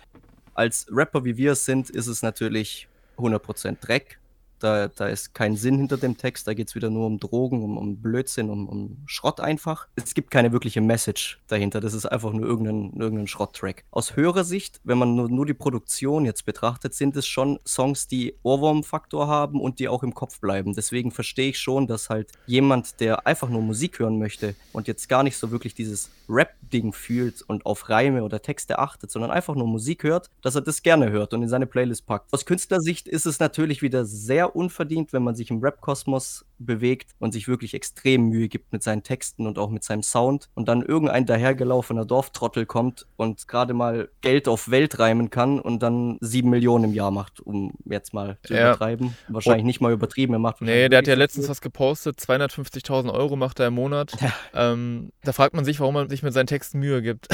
Speaker 2: als Rapper wie wir es sind, ist es natürlich 100% Dreck. Da, da ist kein Sinn hinter dem Text, da geht es wieder nur um Drogen, um, um Blödsinn, um, um Schrott einfach. Es gibt keine wirkliche Message dahinter, das ist einfach nur irgendein, irgendein Schrotttrack. Aus höherer Sicht, wenn man nur, nur die Produktion jetzt betrachtet, sind es schon Songs, die Ohrwurm-Faktor haben und die auch im Kopf bleiben. Deswegen verstehe ich schon, dass halt jemand, der einfach nur Musik hören möchte und jetzt gar nicht so wirklich dieses Rap-Ding fühlt und auf Reime oder Texte achtet, sondern einfach nur Musik hört, dass er das gerne hört und in seine Playlist packt. Aus Künstlersicht ist es natürlich wieder sehr unverdient, wenn man sich im Rap-Kosmos bewegt und sich wirklich extrem Mühe gibt mit seinen Texten und auch mit seinem Sound und dann irgendein dahergelaufener Dorftrottel kommt und gerade mal Geld auf Welt reimen kann und dann sieben Millionen im Jahr macht, um jetzt mal zu ja. übertreiben. Wahrscheinlich oh. nicht mal übertrieben. Er macht
Speaker 1: nee, der hat ja letztens was gepostet, 250.000 Euro macht er im Monat. Ja. Ähm, da fragt man sich, warum man sich mit seinen Texten Mühe gibt.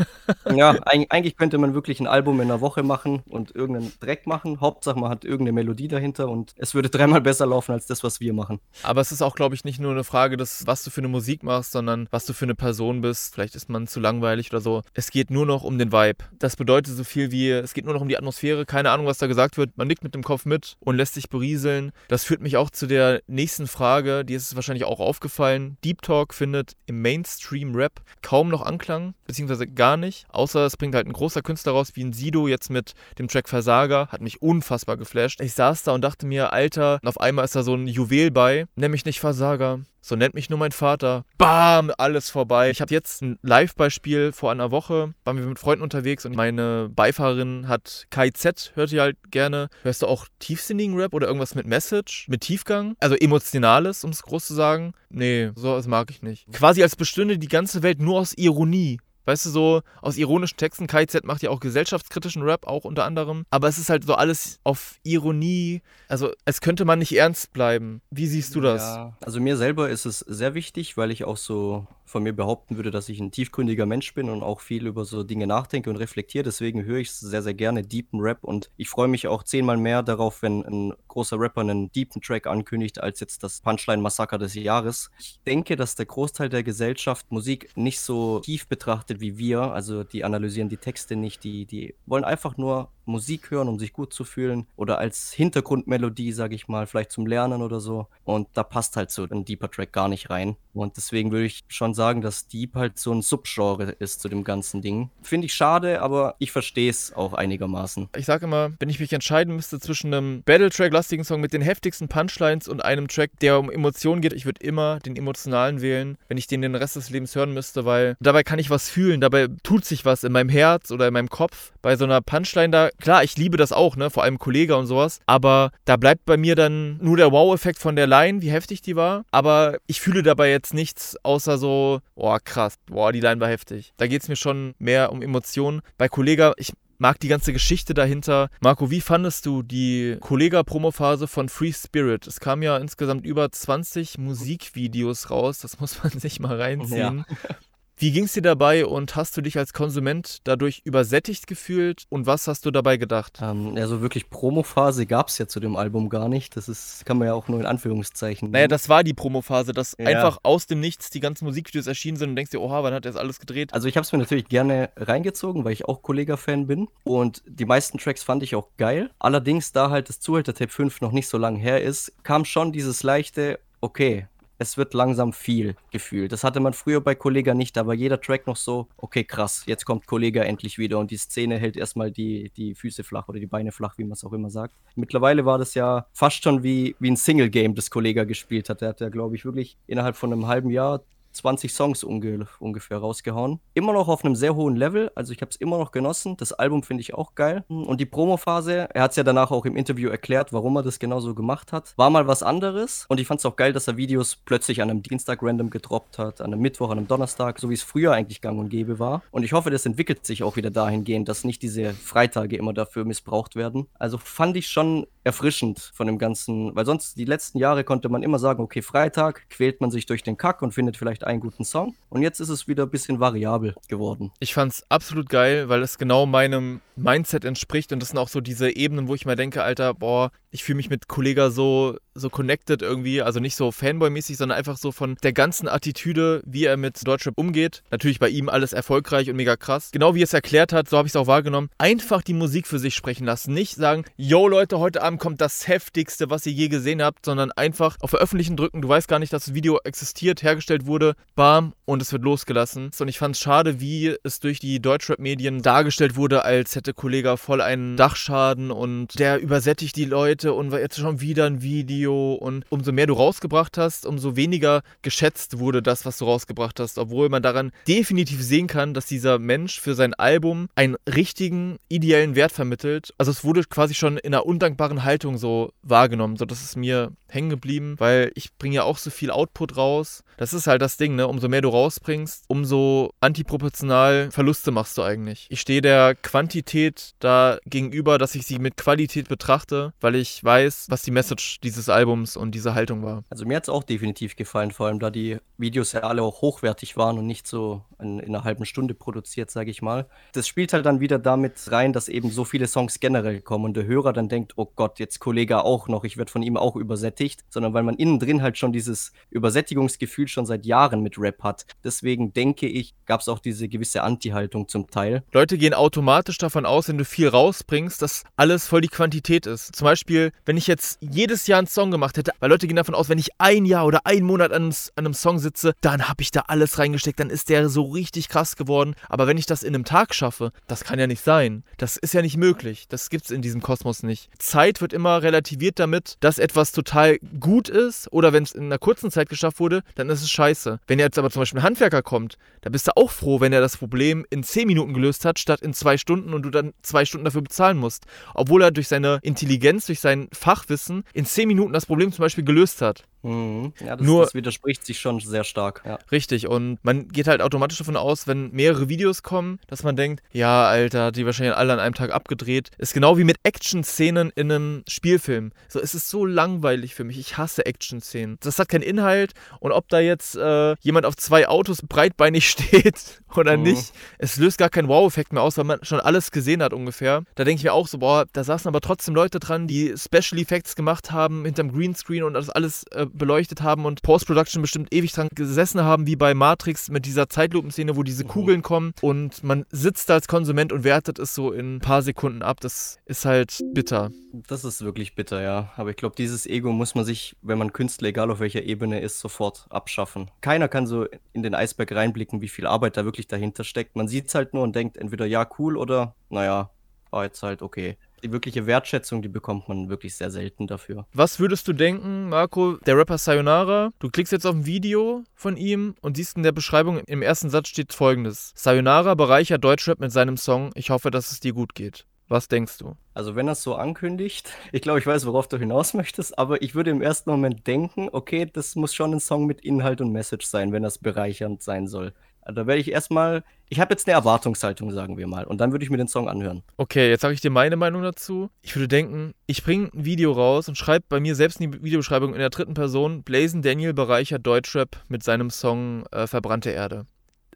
Speaker 2: ja, eigentlich könnte man wirklich ein Album in einer Woche machen und irgendeinen Dreck machen. Hauptsache man hat irgendeine Melodie dahinter und es würde dreimal besser laufen als das, was wir machen.
Speaker 1: Aber es ist auch, glaube ich, nicht nur eine Frage des, was du für eine Musik machst, sondern was du für eine Person bist. Vielleicht ist man zu langweilig oder so. Es geht nur noch um den Vibe. Das bedeutet so viel wie, es geht nur noch um die Atmosphäre. Keine Ahnung, was da gesagt wird. Man nickt mit dem Kopf mit und lässt sich berieseln. Das führt mich auch zu der nächsten Frage. Die ist wahrscheinlich auch aufgefallen. Deep Talk findet im Mainstream-Rap kaum noch Anklang, beziehungsweise gar nicht. Außer es bringt halt ein großer Künstler raus, wie ein Sido jetzt mit dem Track Versager. Hat mich unfassbar geflasht. Ich saß da und dachte mir, Alter, auf einmal ist da so ein Juwel bei. Nenn mich nicht Versager. So nennt mich nur mein Vater. Bam, alles vorbei. Ich habe jetzt ein Live-Beispiel vor einer Woche. Waren wir mit Freunden unterwegs und meine Beifahrerin hat KIZ, hört ihr halt gerne. Hörst du auch tiefsinnigen Rap oder irgendwas mit Message, mit Tiefgang? Also emotionales, um es groß zu sagen? Nee, so das mag ich nicht. Quasi als bestünde die ganze Welt nur aus Ironie. Weißt du, so aus ironischen Texten. KZ macht ja auch gesellschaftskritischen Rap, auch unter anderem. Aber es ist halt so alles auf Ironie. Also, es könnte man nicht ernst bleiben. Wie siehst du das? Ja,
Speaker 2: also mir selber ist es sehr wichtig, weil ich auch so von mir behaupten würde, dass ich ein tiefgründiger Mensch bin und auch viel über so Dinge nachdenke und reflektiere. Deswegen höre ich sehr, sehr gerne deepen Rap und ich freue mich auch zehnmal mehr darauf, wenn ein großer Rapper einen deepen Track ankündigt, als jetzt das Punchline-Massaker des Jahres. Ich denke, dass der Großteil der Gesellschaft Musik nicht so tief betrachtet wie wir. Also die analysieren die Texte nicht, die, die wollen einfach nur Musik hören, um sich gut zu fühlen oder als Hintergrundmelodie, sage ich mal, vielleicht zum Lernen oder so. Und da passt halt so ein deeper Track gar nicht rein. Und deswegen würde ich schon sagen, dass Deep halt so ein Subgenre ist zu dem ganzen Ding. Finde ich schade, aber ich verstehe es auch einigermaßen.
Speaker 1: Ich sage immer, wenn ich mich entscheiden müsste zwischen einem Battle-Track-lastigen Song mit den heftigsten Punchlines und einem Track, der um Emotionen geht, ich würde immer den emotionalen wählen, wenn ich den den Rest des Lebens hören müsste, weil dabei kann ich was fühlen, dabei tut sich was in meinem Herz oder in meinem Kopf. Bei so einer Punchline da klar, ich liebe das auch, ne, vor allem Kollege und sowas, aber da bleibt bei mir dann nur der Wow-Effekt von der Line, wie heftig die war, aber ich fühle dabei jetzt nichts außer so, boah, krass, boah, die Line war heftig. Da geht es mir schon mehr um Emotionen. Bei Kollega, ich mag die ganze Geschichte dahinter. Marco, wie fandest du die Kollega-Promo-Phase von Free Spirit? Es kamen ja insgesamt über 20 Musikvideos raus, das muss man sich mal reinziehen. Ja. Wie ging es dir dabei und hast du dich als Konsument dadurch übersättigt gefühlt und was hast du dabei gedacht?
Speaker 2: Ähm, ja, so wirklich Promophase gab es ja zu dem Album gar nicht. Das ist, kann man ja auch nur in Anführungszeichen.
Speaker 1: Naja, das war die Promophase, dass ja. einfach aus dem Nichts die ganzen Musikvideos erschienen sind und denkst dir, oha, wann hat er das alles gedreht?
Speaker 2: Also ich habe es mir natürlich gerne reingezogen, weil ich auch Kollega-Fan bin und die meisten Tracks fand ich auch geil. Allerdings, da halt das Zuhälter-Tape 5 noch nicht so lang her ist, kam schon dieses leichte, okay, es wird langsam viel gefühlt. Das hatte man früher bei Kollega nicht, da war jeder Track noch so, okay, krass, jetzt kommt Kollega endlich wieder und die Szene hält erstmal die, die Füße flach oder die Beine flach, wie man es auch immer sagt. Mittlerweile war das ja fast schon wie, wie ein Single-Game, das Kollega gespielt hat. Der hat ja, glaube ich, wirklich innerhalb von einem halben Jahr 20 Songs unge ungefähr rausgehauen. Immer noch auf einem sehr hohen Level, also ich habe es immer noch genossen. Das Album finde ich auch geil. Und die Promo-Phase, er hat es ja danach auch im Interview erklärt, warum er das genauso gemacht hat, war mal was anderes. Und ich fand es auch geil, dass er Videos plötzlich an einem Dienstag random gedroppt hat, an einem Mittwoch, an einem Donnerstag, so wie es früher eigentlich gang und gäbe war. Und ich hoffe, das entwickelt sich auch wieder dahingehend, dass nicht diese Freitage immer dafür missbraucht werden. Also fand ich schon erfrischend von dem Ganzen, weil sonst die letzten Jahre konnte man immer sagen, okay, Freitag quält man sich durch den Kack und findet vielleicht einen guten Song. Und jetzt ist es wieder ein bisschen variabel geworden.
Speaker 1: Ich fand es absolut geil, weil es genau meinem Mindset entspricht. Und das sind auch so diese Ebenen, wo ich mir denke, Alter, boah, ich fühle mich mit Kollega so, so connected irgendwie. Also nicht so Fanboy-mäßig, sondern einfach so von der ganzen Attitüde, wie er mit Deutschrap umgeht. Natürlich bei ihm alles erfolgreich und mega krass. Genau wie er es erklärt hat, so habe ich es auch wahrgenommen. Einfach die Musik für sich sprechen lassen. Nicht sagen, yo Leute, heute Abend kommt das heftigste, was ihr je gesehen habt, sondern einfach auf Veröffentlichen drücken. Du weißt gar nicht, dass das Video existiert, hergestellt wurde. Bam, und es wird losgelassen. Und ich fand es schade, wie es durch die Deutschrap-Medien dargestellt wurde, als hätte Kollega voll einen Dachschaden und der übersättigt die Leute und jetzt schon wieder ein Video. Und umso mehr du rausgebracht hast, umso weniger geschätzt wurde das, was du rausgebracht hast. Obwohl man daran definitiv sehen kann, dass dieser Mensch für sein Album einen richtigen, ideellen Wert vermittelt. Also es wurde quasi schon in einer undankbaren Haltung so wahrgenommen. So, das ist mir hängen geblieben, weil ich bringe ja auch so viel Output raus. Das ist halt das Ding, ne? Umso mehr du rausbringst, umso antiproportional Verluste machst du eigentlich. Ich stehe der Quantität da gegenüber, dass ich sie mit Qualität betrachte, weil ich ich weiß, was die Message dieses Albums und diese Haltung war.
Speaker 2: Also mir hat es auch definitiv gefallen, vor allem da die Videos ja alle auch hochwertig waren und nicht so in, in einer halben Stunde produziert, sage ich mal. Das spielt halt dann wieder damit rein, dass eben so viele Songs generell kommen und der Hörer dann denkt, oh Gott, jetzt Kollege auch noch, ich werde von ihm auch übersättigt, sondern weil man innen drin halt schon dieses Übersättigungsgefühl schon seit Jahren mit Rap hat. Deswegen denke ich, gab es auch diese gewisse Anti-Haltung zum Teil.
Speaker 1: Leute gehen automatisch davon aus, wenn du viel rausbringst, dass alles voll die Quantität ist. Zum Beispiel, wenn ich jetzt jedes Jahr einen Song gemacht hätte, weil Leute gehen davon aus, wenn ich ein Jahr oder einen Monat an einem, an einem Song sitze, dann habe ich da alles reingesteckt, dann ist der so richtig krass geworden. Aber wenn ich das in einem Tag schaffe, das kann ja nicht sein. Das ist ja nicht möglich. Das gibt es in diesem Kosmos nicht. Zeit wird immer relativiert damit, dass etwas total gut ist oder wenn es in einer kurzen Zeit geschafft wurde, dann ist es scheiße. Wenn jetzt aber zum Beispiel ein Handwerker kommt, dann bist du auch froh, wenn er das Problem in 10 Minuten gelöst hat, statt in zwei Stunden und du dann zwei Stunden dafür bezahlen musst. Obwohl er durch seine Intelligenz, durch sein Fachwissen in 10 Minuten das Problem zum Beispiel gelöst hat.
Speaker 2: Mhm. Ja, das, Nur, das widerspricht sich schon sehr stark. Ja.
Speaker 1: Richtig, und man geht halt automatisch davon aus, wenn mehrere Videos kommen, dass man denkt, ja, Alter, die wahrscheinlich alle an einem Tag abgedreht. Ist genau wie mit Action-Szenen in einem Spielfilm. So, es ist so langweilig für mich. Ich hasse Action-Szenen. Das hat keinen Inhalt und ob da jetzt äh, jemand auf zwei Autos breitbeinig steht oder mhm. nicht, es löst gar keinen Wow-Effekt mehr aus, weil man schon alles gesehen hat ungefähr. Da denke ich mir auch so, boah, da saßen aber trotzdem Leute dran, die Special Effects gemacht haben hinterm Greenscreen und das alles äh, beleuchtet haben und Post-Production bestimmt ewig dran gesessen haben, wie bei Matrix mit dieser Zeitlupenszene, wo diese mhm. Kugeln kommen und man sitzt da als Konsument und wertet es so in ein paar Sekunden ab. Das ist halt bitter.
Speaker 2: Das ist wirklich bitter, ja. Aber ich glaube, dieses Ego muss man sich, wenn man Künstler, egal auf welcher Ebene ist, sofort abschaffen. Keiner kann so in den Eisberg reinblicken, wie viel Arbeit da wirklich dahinter steckt. Man sieht es halt nur und denkt entweder ja, cool oder naja, war jetzt halt okay die wirkliche Wertschätzung, die bekommt man wirklich sehr selten dafür.
Speaker 1: Was würdest du denken, Marco, der Rapper Sayonara? Du klickst jetzt auf ein Video von ihm und siehst in der Beschreibung, im ersten Satz steht folgendes. Sayonara bereichert Deutschrap mit seinem Song. Ich hoffe, dass es dir gut geht. Was denkst du?
Speaker 2: Also wenn er es so ankündigt, ich glaube, ich weiß, worauf du hinaus möchtest, aber ich würde im ersten Moment denken, okay, das muss schon ein Song mit Inhalt und Message sein, wenn das bereichernd sein soll. Also da werde ich erstmal, ich habe jetzt eine Erwartungshaltung, sagen wir mal, und dann würde ich mir den Song anhören.
Speaker 1: Okay, jetzt sage ich dir meine Meinung dazu. Ich würde denken, ich bringe ein Video raus und schreibe bei mir selbst in die Videobeschreibung in der dritten Person, Blazen Daniel bereichert Deutschrap mit seinem Song äh, Verbrannte Erde.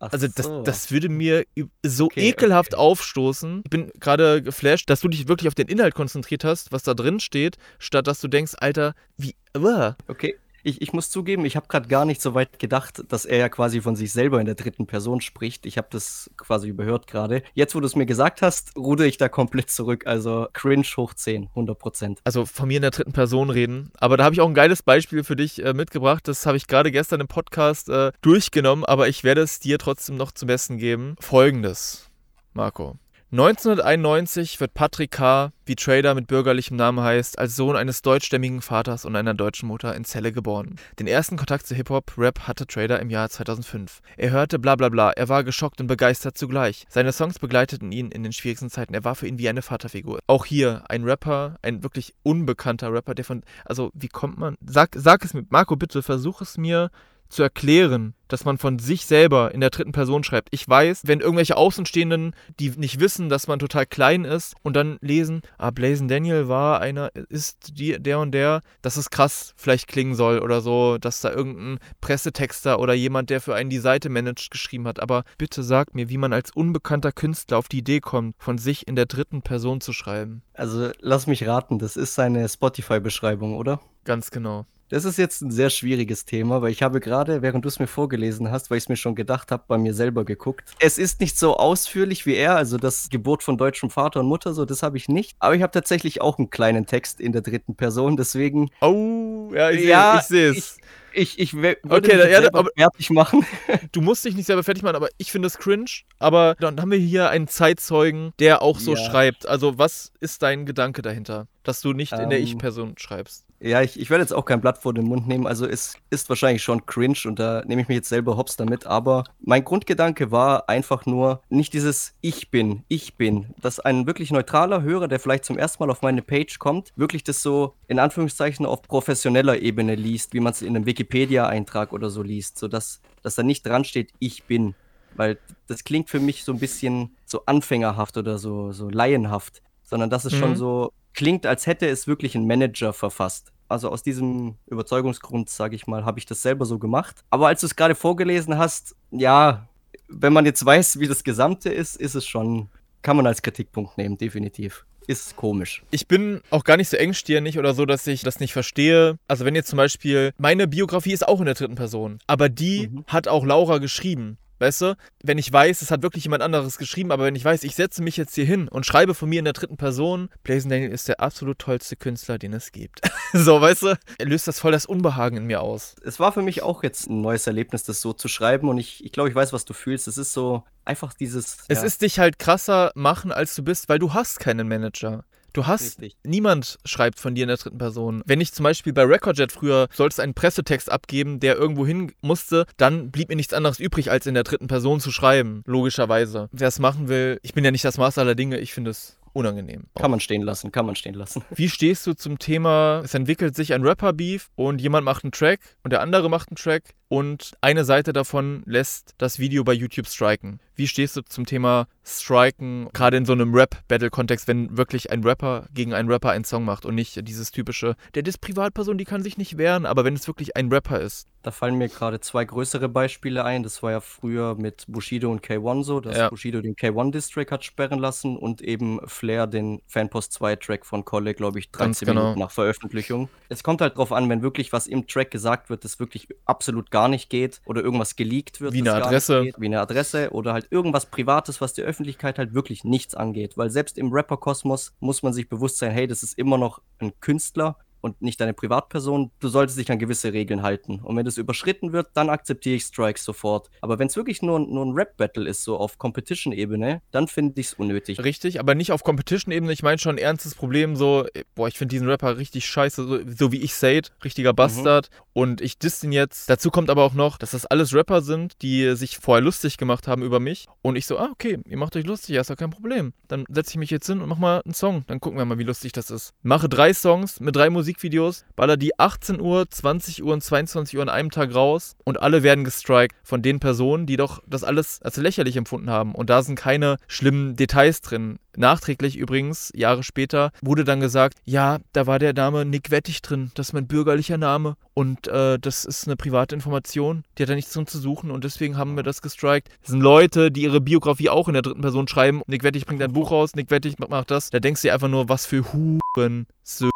Speaker 1: Ach also das, so. das würde mir so okay, ekelhaft okay. aufstoßen. Ich bin gerade geflasht, dass du dich wirklich auf den Inhalt konzentriert hast, was da drin steht, statt dass du denkst, Alter, wie... Uh.
Speaker 2: Okay, ich, ich muss zugeben, ich habe gerade gar nicht so weit gedacht, dass er ja quasi von sich selber in der dritten Person spricht. Ich habe das quasi überhört gerade. Jetzt, wo du es mir gesagt hast, ruder ich da komplett zurück. Also cringe hoch 10, 100 Prozent.
Speaker 1: Also von mir in der dritten Person reden. Aber da habe ich auch ein geiles Beispiel für dich äh, mitgebracht. Das habe ich gerade gestern im Podcast äh, durchgenommen, aber ich werde es dir trotzdem noch zum Besten geben. Folgendes, Marco. 1991 wird Patrick K., wie Trader mit bürgerlichem Namen heißt, als Sohn eines deutschstämmigen Vaters und einer deutschen Mutter in Celle geboren. Den ersten Kontakt zu Hip-Hop, Rap hatte Trader im Jahr 2005. Er hörte bla bla bla, er war geschockt und begeistert zugleich. Seine Songs begleiteten ihn in den schwierigsten Zeiten, er war für ihn wie eine Vaterfigur. Auch hier ein Rapper, ein wirklich unbekannter Rapper, der von, also wie kommt man, sag, sag es mir, Marco bitte, versuch es mir zu erklären, dass man von sich selber in der dritten Person schreibt. Ich weiß, wenn irgendwelche Außenstehenden, die nicht wissen, dass man total klein ist und dann lesen, ah, Blazen Daniel war einer, ist die, der und der, dass es krass vielleicht klingen soll oder so, dass da irgendein Pressetexter oder jemand, der für einen die Seite managt, geschrieben hat. Aber bitte sag mir, wie man als unbekannter Künstler auf die Idee kommt, von sich in der dritten Person zu schreiben.
Speaker 2: Also lass mich raten, das ist seine Spotify-Beschreibung, oder?
Speaker 1: Ganz genau.
Speaker 2: Das ist jetzt ein sehr schwieriges Thema, weil ich habe gerade, während du es mir vorgelesen hast, weil ich es mir schon gedacht habe, bei mir selber geguckt. Es ist nicht so ausführlich wie er, also das Geburt von deutschem Vater und Mutter, so das habe ich nicht. Aber ich habe tatsächlich auch einen kleinen Text in der dritten Person, deswegen.
Speaker 1: Oh, ja, ich ja, sehe es.
Speaker 2: Ich, ich, würde okay, mich ja, aber, fertig machen.
Speaker 1: du musst dich nicht selber fertig machen, aber ich finde es cringe. Aber dann haben wir hier einen Zeitzeugen, der auch so ja. schreibt. Also, was ist dein Gedanke dahinter, dass du nicht ähm, in der ähm, Ich-Person schreibst?
Speaker 2: Ja, ich, ich werde jetzt auch kein Blatt vor den Mund nehmen. Also es ist wahrscheinlich schon cringe und da nehme ich mich jetzt selber hops damit. Aber mein Grundgedanke war einfach nur nicht dieses Ich bin, ich bin. Dass ein wirklich neutraler Hörer, der vielleicht zum ersten Mal auf meine Page kommt, wirklich das so in Anführungszeichen auf professioneller Ebene liest, wie man es in einem Wikipedia-Eintrag oder so liest. Sodass dass da nicht dran steht, ich bin. Weil das klingt für mich so ein bisschen so anfängerhaft oder so, so laienhaft. Sondern dass es mhm. schon so klingt, als hätte es wirklich ein Manager verfasst. Also aus diesem Überzeugungsgrund, sage ich mal, habe ich das selber so gemacht. Aber als du es gerade vorgelesen hast, ja, wenn man jetzt weiß, wie das Gesamte ist, ist es schon, kann man als Kritikpunkt nehmen, definitiv ist komisch.
Speaker 1: Ich bin auch gar nicht so engstirnig oder so, dass ich das nicht verstehe. Also wenn jetzt zum Beispiel, meine Biografie ist auch in der dritten Person, aber die mhm. hat auch Laura geschrieben. Weißt du, wenn ich weiß, es hat wirklich jemand anderes geschrieben, aber wenn ich weiß, ich setze mich jetzt hier hin und schreibe von mir in der dritten Person, Blazing Daniel ist der absolut tollste Künstler, den es gibt. so, weißt du, er löst das voll das Unbehagen in mir aus.
Speaker 2: Es war für mich auch jetzt ein neues Erlebnis, das so zu schreiben und ich, ich glaube, ich weiß, was du fühlst. Es ist so einfach dieses.
Speaker 1: Es ja. ist dich halt krasser machen, als du bist, weil du hast keinen Manager. Du hast, Richtig. niemand schreibt von dir in der dritten Person. Wenn ich zum Beispiel bei Recordjet früher sollst einen Pressetext abgeben, der irgendwo hin musste, dann blieb mir nichts anderes übrig, als in der dritten Person zu schreiben. Logischerweise. Wer es machen will, ich bin ja nicht das Maß aller Dinge, ich finde es unangenehm.
Speaker 2: Kann man stehen lassen, kann man stehen lassen.
Speaker 1: Wie stehst du zum Thema, es entwickelt sich ein Rapper-Beef und jemand macht einen Track und der andere macht einen Track und eine Seite davon lässt das Video bei YouTube striken. Wie stehst du zum Thema Striken, gerade in so einem Rap-Battle-Kontext, wenn wirklich ein Rapper gegen einen Rapper einen Song macht und nicht dieses typische, der ist Privatperson, die kann sich nicht wehren, aber wenn es wirklich ein Rapper ist?
Speaker 2: Da fallen mir gerade zwei größere Beispiele ein. Das war ja früher mit Bushido und K1 so, dass ja. Bushido den K1-Distrack hat sperren lassen und eben Flair den Fanpost 2-Track von Kolle, glaube ich, 13 genau. Minuten nach Veröffentlichung. Es kommt halt drauf an, wenn wirklich was im Track gesagt wird, das wirklich absolut gar nicht geht oder irgendwas geleakt wird.
Speaker 1: Wie eine Adresse.
Speaker 2: Geht, wie eine Adresse oder halt irgendwas Privates, was die Öffentlichkeit halt wirklich nichts angeht. Weil selbst im Rapper-Kosmos muss man sich bewusst sein, hey, das ist immer noch ein Künstler und nicht deine Privatperson, du solltest dich an gewisse Regeln halten. Und wenn das überschritten wird, dann akzeptiere ich Strikes sofort. Aber wenn es wirklich nur, nur ein Rap-Battle ist, so auf Competition-Ebene, dann finde ich es unnötig.
Speaker 1: Richtig, aber nicht auf Competition-Ebene. Ich meine schon ein ernstes Problem, so, boah, ich finde diesen Rapper richtig scheiße, so, so wie ich Said, richtiger Bastard. Mhm. Und ich diss ihn jetzt. Dazu kommt aber auch noch, dass das alles Rapper sind, die sich vorher lustig gemacht haben über mich. Und ich so, ah, okay, ihr macht euch lustig, ja, ist doch kein Problem. Dann setze ich mich jetzt hin und mach mal einen Song. Dann gucken wir mal, wie lustig das ist. Mache drei Songs mit drei Musik Musikvideos, baller die 18 Uhr, 20 Uhr und 22 Uhr an einem Tag raus und alle werden gestrikt von den Personen, die doch das alles als lächerlich empfunden haben. Und da sind keine schlimmen Details drin. Nachträglich übrigens, Jahre später, wurde dann gesagt, ja, da war der Name Nick Wettig drin, das ist mein bürgerlicher Name und äh, das ist eine private Information, die hat da nichts drin zu suchen und deswegen haben wir das gestrikt. Das sind Leute, die ihre Biografie auch in der dritten Person schreiben. Nick Wettig bringt ein Buch raus, Nick Wettig macht das. Da denkst du dir einfach nur, was für Huren Söhne.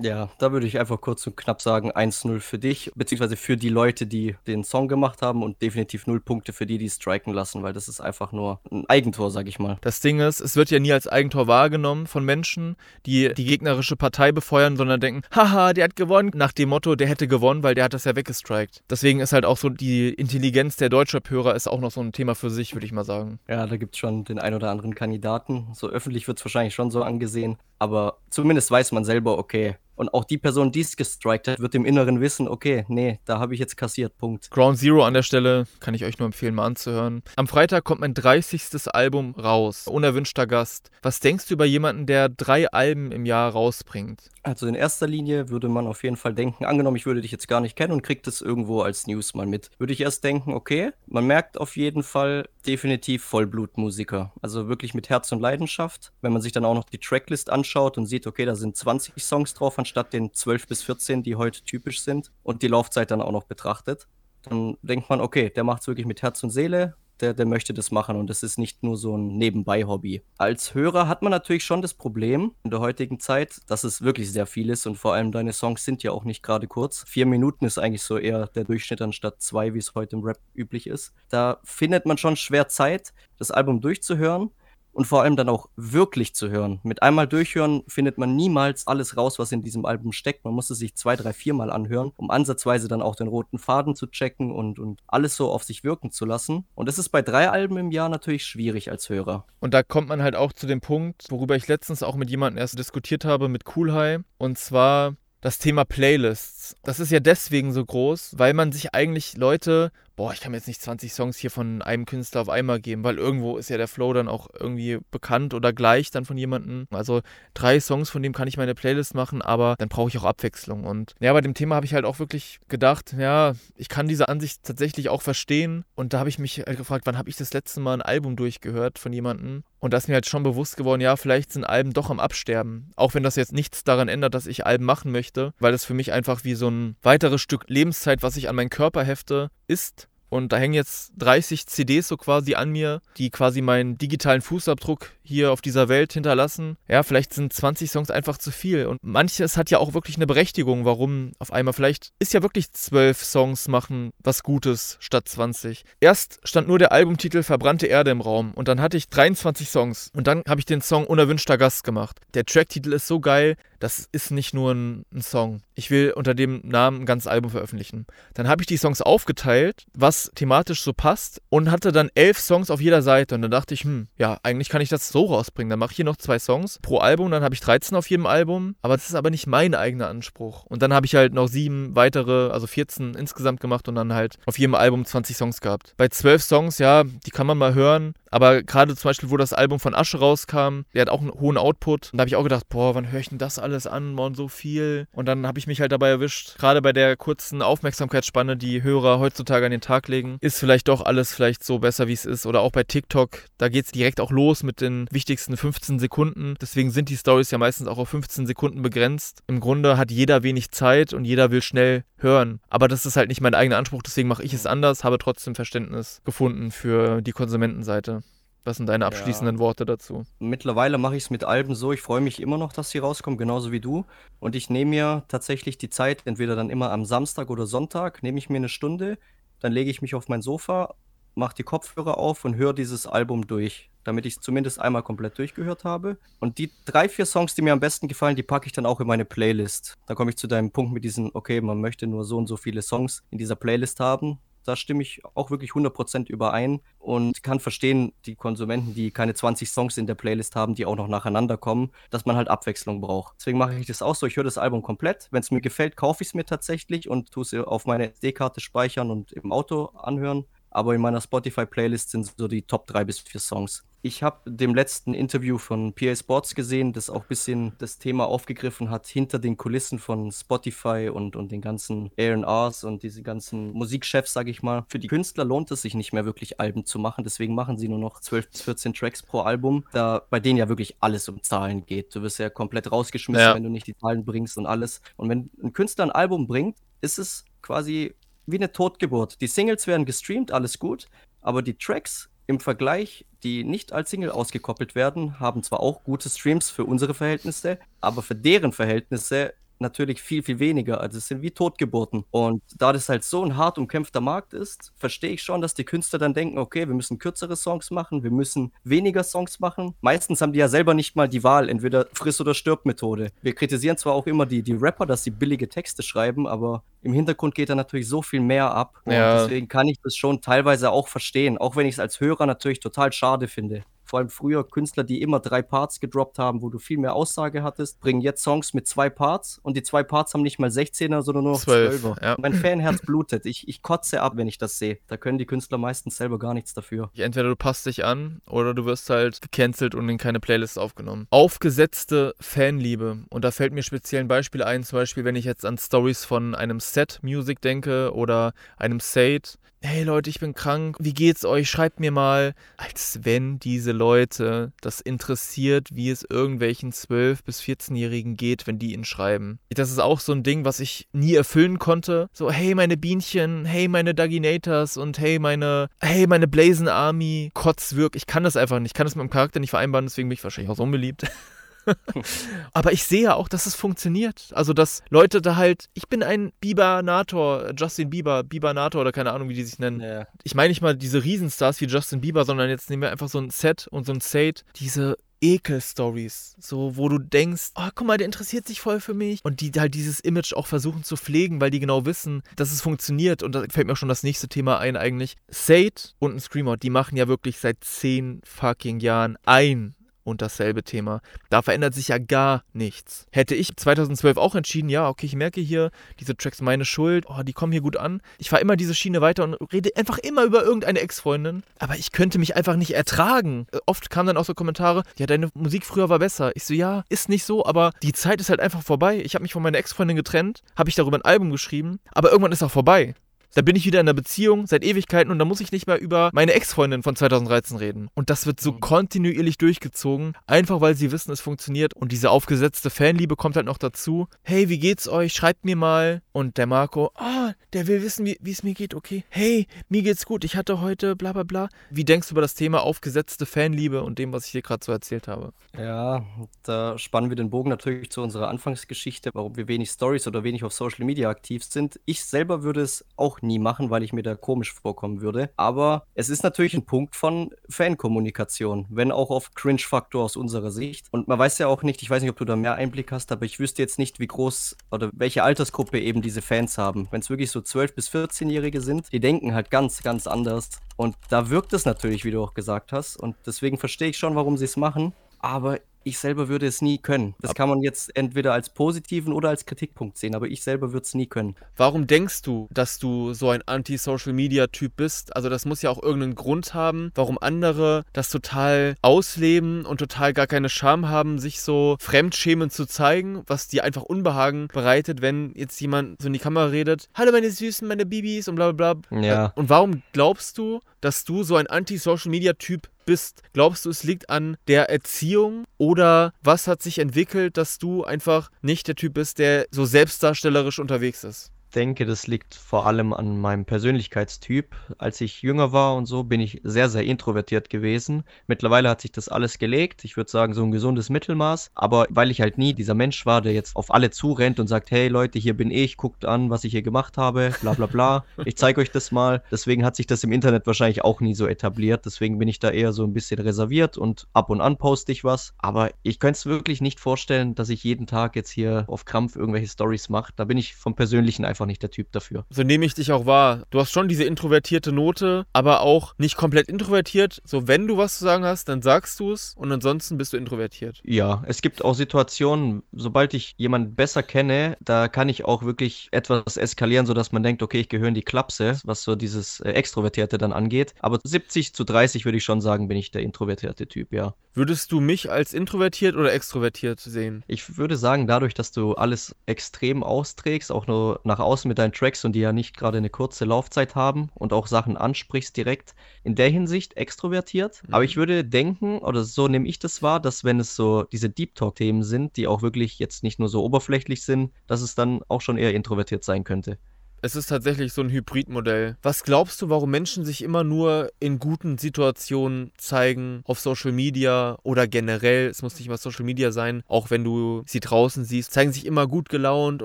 Speaker 2: Ja, da würde ich einfach kurz und knapp sagen 1-0 für dich, beziehungsweise für die Leute, die den Song gemacht haben und definitiv 0 Punkte für die, die striken lassen, weil das ist einfach nur ein Eigentor, sag ich mal.
Speaker 1: Das Ding ist, es wird ja nie als Eigentor wahrgenommen von Menschen, die die gegnerische Partei befeuern, sondern denken, haha, der hat gewonnen, nach dem Motto, der hätte gewonnen, weil der hat das ja weggestrikt. Deswegen ist halt auch so die Intelligenz der Deutschrap-Hörer ist auch noch so ein Thema für sich, würde ich mal sagen.
Speaker 2: Ja, da gibt es schon den ein oder anderen Kandidaten. So öffentlich wird es wahrscheinlich schon so angesehen, aber zumindest weiß man selber, okay, und auch die Person, die es gestrikt hat, wird im Inneren wissen, okay, nee, da habe ich jetzt kassiert, Punkt.
Speaker 1: Ground Zero an der Stelle kann ich euch nur empfehlen, mal anzuhören. Am Freitag kommt mein 30. Album raus. Unerwünschter Gast. Was denkst du über jemanden, der drei Alben im Jahr rausbringt?
Speaker 2: Also in erster Linie würde man auf jeden Fall denken, angenommen, ich würde dich jetzt gar nicht kennen und kriegt es irgendwo als News mal mit, würde ich erst denken, okay, man merkt auf jeden Fall definitiv Vollblutmusiker. Also wirklich mit Herz und Leidenschaft. Wenn man sich dann auch noch die Tracklist anschaut und sieht, okay, da sind 20 Songs drauf anstatt den 12 bis 14, die heute typisch sind und die Laufzeit dann auch noch betrachtet, dann denkt man, okay, der macht es wirklich mit Herz und Seele, der, der möchte das machen und das ist nicht nur so ein Nebenbei-Hobby. Als Hörer hat man natürlich schon das Problem in der heutigen Zeit, dass es wirklich sehr viel ist und vor allem deine Songs sind ja auch nicht gerade kurz. Vier Minuten ist eigentlich so eher der Durchschnitt anstatt zwei, wie es heute im Rap üblich ist. Da findet man schon schwer Zeit, das Album durchzuhören und vor allem dann auch wirklich zu hören. Mit einmal durchhören findet man niemals alles raus, was in diesem Album steckt. Man muss es sich zwei, drei, viermal anhören, um ansatzweise dann auch den roten Faden zu checken und, und alles so auf sich wirken zu lassen. Und das ist bei drei Alben im Jahr natürlich schwierig als Hörer.
Speaker 1: Und da kommt man halt auch zu dem Punkt, worüber ich letztens auch mit jemandem erst diskutiert habe, mit Cool High. Und zwar das Thema Playlists. Das ist ja deswegen so groß, weil man sich eigentlich Leute, boah, ich kann mir jetzt nicht 20 Songs hier von einem Künstler auf einmal geben, weil irgendwo ist ja der Flow dann auch irgendwie bekannt oder gleich dann von jemandem. Also drei Songs, von dem kann ich meine Playlist machen, aber dann brauche ich auch Abwechslung. Und ja, bei dem Thema habe ich halt auch wirklich gedacht, ja, ich kann diese Ansicht tatsächlich auch verstehen. Und da habe ich mich halt gefragt, wann habe ich das letzte Mal ein Album durchgehört von jemandem Und da ist mir halt schon bewusst geworden, ja, vielleicht sind Alben doch am Absterben. Auch wenn das jetzt nichts daran ändert, dass ich Alben machen möchte, weil es für mich einfach wie so ein weiteres Stück Lebenszeit, was ich an meinen Körper hefte, ist. Und da hängen jetzt 30 CDs so quasi an mir, die quasi meinen digitalen Fußabdruck hier auf dieser Welt hinterlassen. Ja, vielleicht sind 20 Songs einfach zu viel. Und manches hat ja auch wirklich eine Berechtigung, warum auf einmal vielleicht ist ja wirklich 12 Songs machen was Gutes statt 20. Erst stand nur der Albumtitel Verbrannte Erde im Raum und dann hatte ich 23 Songs. Und dann habe ich den Song Unerwünschter Gast gemacht. Der Tracktitel ist so geil, das ist nicht nur ein, ein Song. Ich will unter dem Namen ein ganzes Album veröffentlichen. Dann habe ich die Songs aufgeteilt, was thematisch so passt und hatte dann elf Songs auf jeder Seite. Und dann dachte ich, hm, ja, eigentlich kann ich das so rausbringen. Dann mache ich hier noch zwei Songs pro Album, dann habe ich 13 auf jedem Album. Aber das ist aber nicht mein eigener Anspruch. Und dann habe ich halt noch sieben weitere, also 14 insgesamt gemacht und dann halt auf jedem Album 20 Songs gehabt. Bei zwölf Songs, ja, die kann man mal hören. Aber gerade zum Beispiel, wo das Album von Asche rauskam, der hat auch einen hohen Output. Und da habe ich auch gedacht, boah, wann höre ich denn das alles an? Morgen so viel. Und dann habe ich mich halt dabei erwischt, gerade bei der kurzen Aufmerksamkeitsspanne, die Hörer heutzutage an den Tag legen, ist vielleicht doch alles vielleicht so besser, wie es ist. Oder auch bei TikTok, da geht es direkt auch los mit den wichtigsten 15 Sekunden. Deswegen sind die Stories ja meistens auch auf 15 Sekunden begrenzt. Im Grunde hat jeder wenig Zeit und jeder will schnell hören. Aber das ist halt nicht mein eigener Anspruch, deswegen mache ich es anders, habe trotzdem Verständnis gefunden für die Konsumentenseite. Was sind deine abschließenden ja. Worte dazu?
Speaker 2: Mittlerweile mache ich es mit Alben so, ich freue mich immer noch, dass sie rauskommen, genauso wie du. Und ich nehme mir tatsächlich die Zeit, entweder dann immer am Samstag oder Sonntag, nehme ich mir eine Stunde, dann lege ich mich auf mein Sofa, mache die Kopfhörer auf und höre dieses Album durch, damit ich es zumindest einmal komplett durchgehört habe. Und die drei, vier Songs, die mir am besten gefallen, die packe ich dann auch in meine Playlist. Da komme ich zu deinem Punkt mit diesen, okay, man möchte nur so und so viele Songs in dieser Playlist haben da stimme ich auch wirklich 100% überein und kann verstehen, die Konsumenten, die keine 20 Songs in der Playlist haben, die auch noch nacheinander kommen, dass man halt Abwechslung braucht. Deswegen mache ich das auch so. Ich höre das Album komplett. Wenn es mir gefällt, kaufe ich es mir tatsächlich und tue es auf meine SD-Karte speichern und im Auto anhören aber in meiner Spotify-Playlist sind so die Top 3 bis 4 Songs. Ich habe dem letzten Interview von PA Sports gesehen, das auch ein bisschen das Thema aufgegriffen hat, hinter den Kulissen von Spotify und, und den ganzen ARs und diese ganzen Musikchefs, sage ich mal. Für die Künstler lohnt es sich nicht mehr wirklich Alben zu machen, deswegen machen sie nur noch 12 bis 14 Tracks pro Album, da bei denen ja wirklich alles um Zahlen geht. Du wirst ja komplett rausgeschmissen, ja. wenn du nicht die Zahlen bringst und alles. Und wenn ein Künstler ein Album bringt, ist es quasi wie eine Totgeburt. Die Singles werden gestreamt, alles gut, aber die Tracks im Vergleich, die nicht als Single ausgekoppelt werden, haben zwar auch gute Streams für unsere Verhältnisse, aber für deren Verhältnisse natürlich viel, viel weniger. Also es sind wie Totgeburten. Und da das halt so ein hart umkämpfter Markt ist, verstehe ich schon, dass die Künstler dann denken, okay, wir müssen kürzere Songs machen, wir müssen weniger Songs machen. Meistens haben die ja selber nicht mal die Wahl, entweder Friss- oder Stirb-Methode. Wir kritisieren zwar auch immer die, die Rapper, dass sie billige Texte schreiben, aber im Hintergrund geht da natürlich so viel mehr ab. Ja. deswegen kann ich das schon teilweise auch verstehen, auch wenn ich es als Hörer natürlich total schade finde vor allem früher Künstler, die immer drei Parts gedroppt haben, wo du viel mehr Aussage hattest, bringen jetzt Songs mit zwei Parts und die zwei Parts haben nicht mal 16er, sondern nur noch 12er. Ja. Mein Fanherz blutet. Ich, ich kotze ab, wenn ich das sehe. Da können die Künstler meistens selber gar nichts dafür.
Speaker 1: Entweder du passt dich an oder du wirst halt gecancelt und in keine Playlist aufgenommen. Aufgesetzte Fanliebe. Und da fällt mir speziell ein Beispiel ein, zum Beispiel, wenn ich jetzt an Stories von einem Set Music denke oder einem Sade hey Leute, ich bin krank, wie geht's euch? Schreibt mir mal. Als wenn diese Leute das interessiert, wie es irgendwelchen 12- bis 14-Jährigen geht, wenn die ihn schreiben. Das ist auch so ein Ding, was ich nie erfüllen konnte. So, hey meine Bienchen, hey meine Daginators und hey meine, hey meine Blazing Army. Kotzwirk, ich kann das einfach nicht. Ich kann das mit dem Charakter nicht vereinbaren, deswegen bin ich wahrscheinlich auch so unbeliebt. Aber ich sehe auch, dass es funktioniert. Also, dass Leute da halt, ich bin ein Bieber-Nator, Justin Bieber, Bieber-Nator oder keine Ahnung, wie die sich nennen. Ja. Ich meine nicht mal diese Riesenstars wie Justin Bieber, sondern jetzt nehmen wir einfach so ein Set und so ein Sate, diese Ekel-Stories, so wo du denkst, oh, guck mal, der interessiert sich voll für mich und die halt dieses Image auch versuchen zu pflegen, weil die genau wissen, dass es funktioniert und da fällt mir auch schon das nächste Thema ein eigentlich. Sate und ein Screamer, die machen ja wirklich seit zehn fucking Jahren ein und dasselbe Thema. Da verändert sich ja gar nichts. Hätte ich 2012 auch entschieden, ja, okay, ich merke hier, diese Tracks meine Schuld, oh, die kommen hier gut an. Ich fahre immer diese Schiene weiter und rede einfach immer über irgendeine Ex-Freundin. Aber ich könnte mich einfach nicht ertragen. Oft kamen dann auch so Kommentare, ja, deine Musik früher war besser. Ich so, ja, ist nicht so, aber die Zeit ist halt einfach vorbei. Ich habe mich von meiner Ex-Freundin getrennt, habe ich darüber ein Album geschrieben, aber irgendwann ist auch vorbei. Da bin ich wieder in einer Beziehung seit Ewigkeiten und da muss ich nicht mehr über meine Ex-Freundin von 2013 reden. Und das wird so mhm. kontinuierlich durchgezogen, einfach weil sie wissen, es funktioniert. Und diese aufgesetzte Fanliebe kommt halt noch dazu. Hey, wie geht's euch? Schreibt mir mal. Und der Marco, ah, oh, der will wissen, wie es mir geht, okay. Hey, mir geht's gut. Ich hatte heute bla bla bla. Wie denkst du über das Thema aufgesetzte Fanliebe und dem, was ich dir gerade so erzählt habe?
Speaker 2: Ja, da spannen wir den Bogen natürlich zu unserer Anfangsgeschichte, warum wir wenig Stories oder wenig auf Social Media aktiv sind. Ich selber würde es auch nie machen, weil ich mir da komisch vorkommen würde. Aber es ist natürlich ein Punkt von Fankommunikation, wenn auch auf Cringe-Faktor aus unserer Sicht. Und man weiß ja auch nicht, ich weiß nicht, ob du da mehr Einblick hast, aber ich wüsste jetzt nicht, wie groß oder welche Altersgruppe eben diese Fans haben. Wenn es wirklich so 12- bis 14-Jährige sind, die denken halt ganz, ganz anders. Und da wirkt es natürlich, wie du auch gesagt hast. Und deswegen verstehe ich schon, warum sie es machen. Aber ich selber würde es nie können. Das kann man jetzt entweder als positiven oder als Kritikpunkt sehen, aber ich selber würde es nie können.
Speaker 1: Warum denkst du, dass du so ein Anti-Social-Media-Typ bist? Also das muss ja auch irgendeinen Grund haben, warum andere das total ausleben und total gar keine Scham haben, sich so fremdschämen zu zeigen, was dir einfach Unbehagen bereitet, wenn jetzt jemand so in die Kamera redet, hallo meine Süßen, meine Bibis und bla bla bla. Ja. Und warum glaubst du, dass du so ein Anti-Social-Media-Typ bist. Glaubst du, es liegt an der Erziehung oder was hat sich entwickelt, dass du einfach nicht der Typ bist, der so selbstdarstellerisch unterwegs ist?
Speaker 2: Denke, das liegt vor allem an meinem Persönlichkeitstyp. Als ich jünger war und so, bin ich sehr, sehr introvertiert gewesen. Mittlerweile hat sich das alles gelegt. Ich würde sagen, so ein gesundes Mittelmaß. Aber weil ich halt nie dieser Mensch war, der jetzt auf alle zurennt und sagt, hey Leute, hier bin ich, guckt an, was ich hier gemacht habe, bla bla bla. Ich zeige euch das mal. Deswegen hat sich das im Internet wahrscheinlich auch nie so etabliert. Deswegen bin ich da eher so ein bisschen reserviert und ab und an poste ich was. Aber ich könnte es wirklich nicht vorstellen, dass ich jeden Tag jetzt hier auf Krampf irgendwelche Stories mache. Da bin ich vom Persönlichen einfach einfach nicht der Typ dafür.
Speaker 1: So nehme ich dich auch wahr. Du hast schon diese introvertierte Note, aber auch nicht komplett introvertiert. So, wenn du was zu sagen hast, dann sagst du es und ansonsten bist du introvertiert.
Speaker 2: Ja, es gibt auch Situationen, sobald ich jemanden besser kenne, da kann ich auch wirklich etwas eskalieren, sodass man denkt, okay, ich gehöre in die Klapse, was so dieses äh, Extrovertierte dann angeht. Aber 70 zu 30 würde ich schon sagen, bin ich der introvertierte Typ, ja.
Speaker 1: Würdest du mich als introvertiert oder extrovertiert sehen?
Speaker 2: Ich würde sagen, dadurch, dass du alles extrem austrägst, auch nur nach außen mit deinen Tracks und die ja nicht gerade eine kurze Laufzeit haben und auch Sachen ansprichst direkt, in der Hinsicht extrovertiert. Mhm. Aber ich würde denken, oder so nehme ich das wahr, dass wenn es so diese Deep Talk-Themen sind, die auch wirklich jetzt nicht nur so oberflächlich sind, dass es dann auch schon eher introvertiert sein könnte.
Speaker 1: Es ist tatsächlich so ein Hybridmodell. Was glaubst du, warum Menschen sich immer nur in guten Situationen zeigen, auf Social Media oder generell, es muss nicht mal Social Media sein, auch wenn du sie draußen siehst, zeigen sich immer gut gelaunt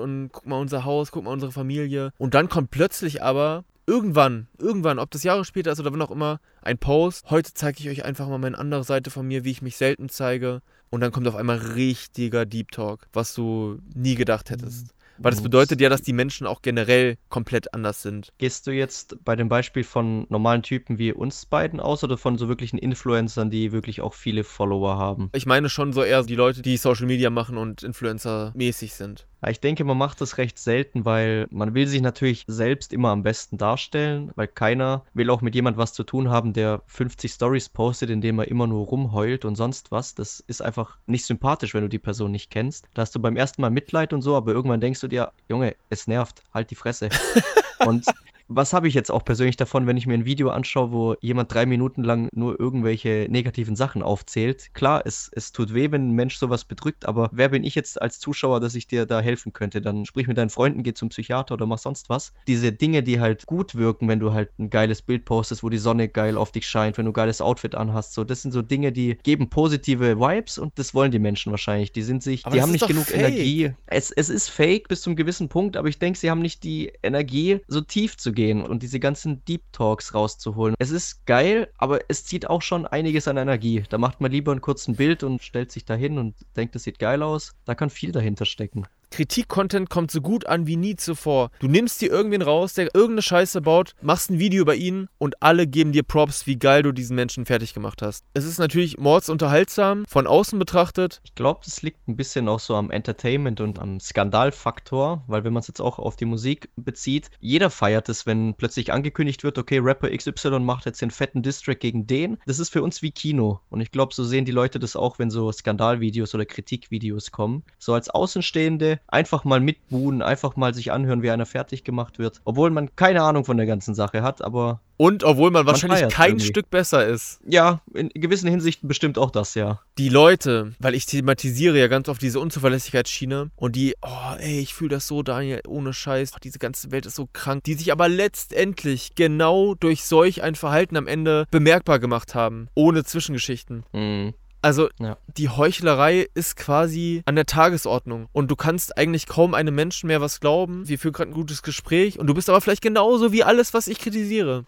Speaker 1: und guck mal unser Haus, guck mal unsere Familie. Und dann kommt plötzlich aber irgendwann, irgendwann, ob das Jahre später ist oder wann auch immer, ein Post. Heute zeige ich euch einfach mal meine andere Seite von mir, wie ich mich selten zeige. Und dann kommt auf einmal richtiger Deep Talk, was du nie gedacht hättest. Weil das bedeutet ja, dass die Menschen auch generell komplett anders sind.
Speaker 2: Gehst du jetzt bei dem Beispiel von normalen Typen wie uns beiden aus oder von so wirklichen Influencern, die wirklich auch viele Follower haben?
Speaker 1: Ich meine schon so eher die Leute, die Social Media machen und Influencer-mäßig sind.
Speaker 2: Ich denke, man macht das recht selten, weil man will sich natürlich selbst immer am besten darstellen, weil keiner will auch mit jemand was zu tun haben, der 50 Stories postet, indem er immer nur rumheult und sonst was. Das ist einfach nicht sympathisch, wenn du die Person nicht kennst. Da hast du beim ersten Mal Mitleid und so, aber irgendwann denkst du dir, Junge, es nervt, halt die Fresse. und was habe ich jetzt auch persönlich davon, wenn ich mir ein Video anschaue, wo jemand drei Minuten lang nur irgendwelche negativen Sachen aufzählt? Klar, es, es tut weh, wenn ein Mensch sowas bedrückt, aber wer bin ich jetzt als Zuschauer, dass ich dir da helfen könnte? Dann sprich mit deinen Freunden, geh zum Psychiater oder mach sonst was. Diese Dinge, die halt gut wirken, wenn du halt ein geiles Bild postest, wo die Sonne geil auf dich scheint, wenn du ein geiles Outfit anhast, so, das sind so Dinge, die geben positive Vibes und das wollen die Menschen wahrscheinlich. Die sind sich, aber die haben nicht genug fake. Energie. Es, es ist fake bis zum gewissen Punkt, aber ich denke, sie haben nicht die Energie, so tief zu gehen und diese ganzen Deep Talks rauszuholen. Es ist geil, aber es zieht auch schon einiges an Energie. Da macht man lieber ein kurzes Bild und stellt sich da hin und denkt, es sieht geil aus. Da kann viel dahinter stecken.
Speaker 1: Kritik-Content kommt so gut an wie nie zuvor. Du nimmst dir irgendwen raus, der irgendeine Scheiße baut, machst ein Video über ihn und alle geben dir Props, wie geil du diesen Menschen fertig gemacht hast. Es ist natürlich mordsunterhaltsam, von außen betrachtet.
Speaker 2: Ich glaube, es liegt ein bisschen auch so am Entertainment und am Skandalfaktor, weil wenn man es jetzt auch auf die Musik bezieht, jeder feiert es, wenn plötzlich angekündigt wird, okay, Rapper XY macht jetzt den fetten Distrack gegen den. Das ist für uns wie Kino. Und ich glaube, so sehen die Leute das auch, wenn so Skandalvideos oder Kritikvideos kommen. So als Außenstehende Einfach mal mitbuhen, einfach mal sich anhören, wie einer fertig gemacht wird. Obwohl man keine Ahnung von der ganzen Sache hat, aber
Speaker 1: und obwohl man wahrscheinlich
Speaker 2: feiert
Speaker 1: kein
Speaker 2: irgendwie.
Speaker 1: Stück besser ist.
Speaker 2: ja, in gewissen Hinsichten bestimmt auch das, ja.
Speaker 1: Die Leute, weil ich thematisiere ja ganz oft diese Unzuverlässigkeitsschiene und die, oh ey, ich fühle das so, Daniel, ohne Scheiß, oh, diese ganze Welt ist so krank, die sich aber letztendlich genau durch solch ein Verhalten am Ende bemerkbar gemacht haben, ohne Zwischengeschichten.
Speaker 2: Mhm.
Speaker 1: Also
Speaker 2: Ja.
Speaker 1: die Heuchlerei ist quasi an der Tagesordnung und du kannst eigentlich kaum einem Menschen mehr was glauben. Wir führen gerade ein gutes Gespräch und du bist aber vielleicht genauso wie alles, was ich kritisiere.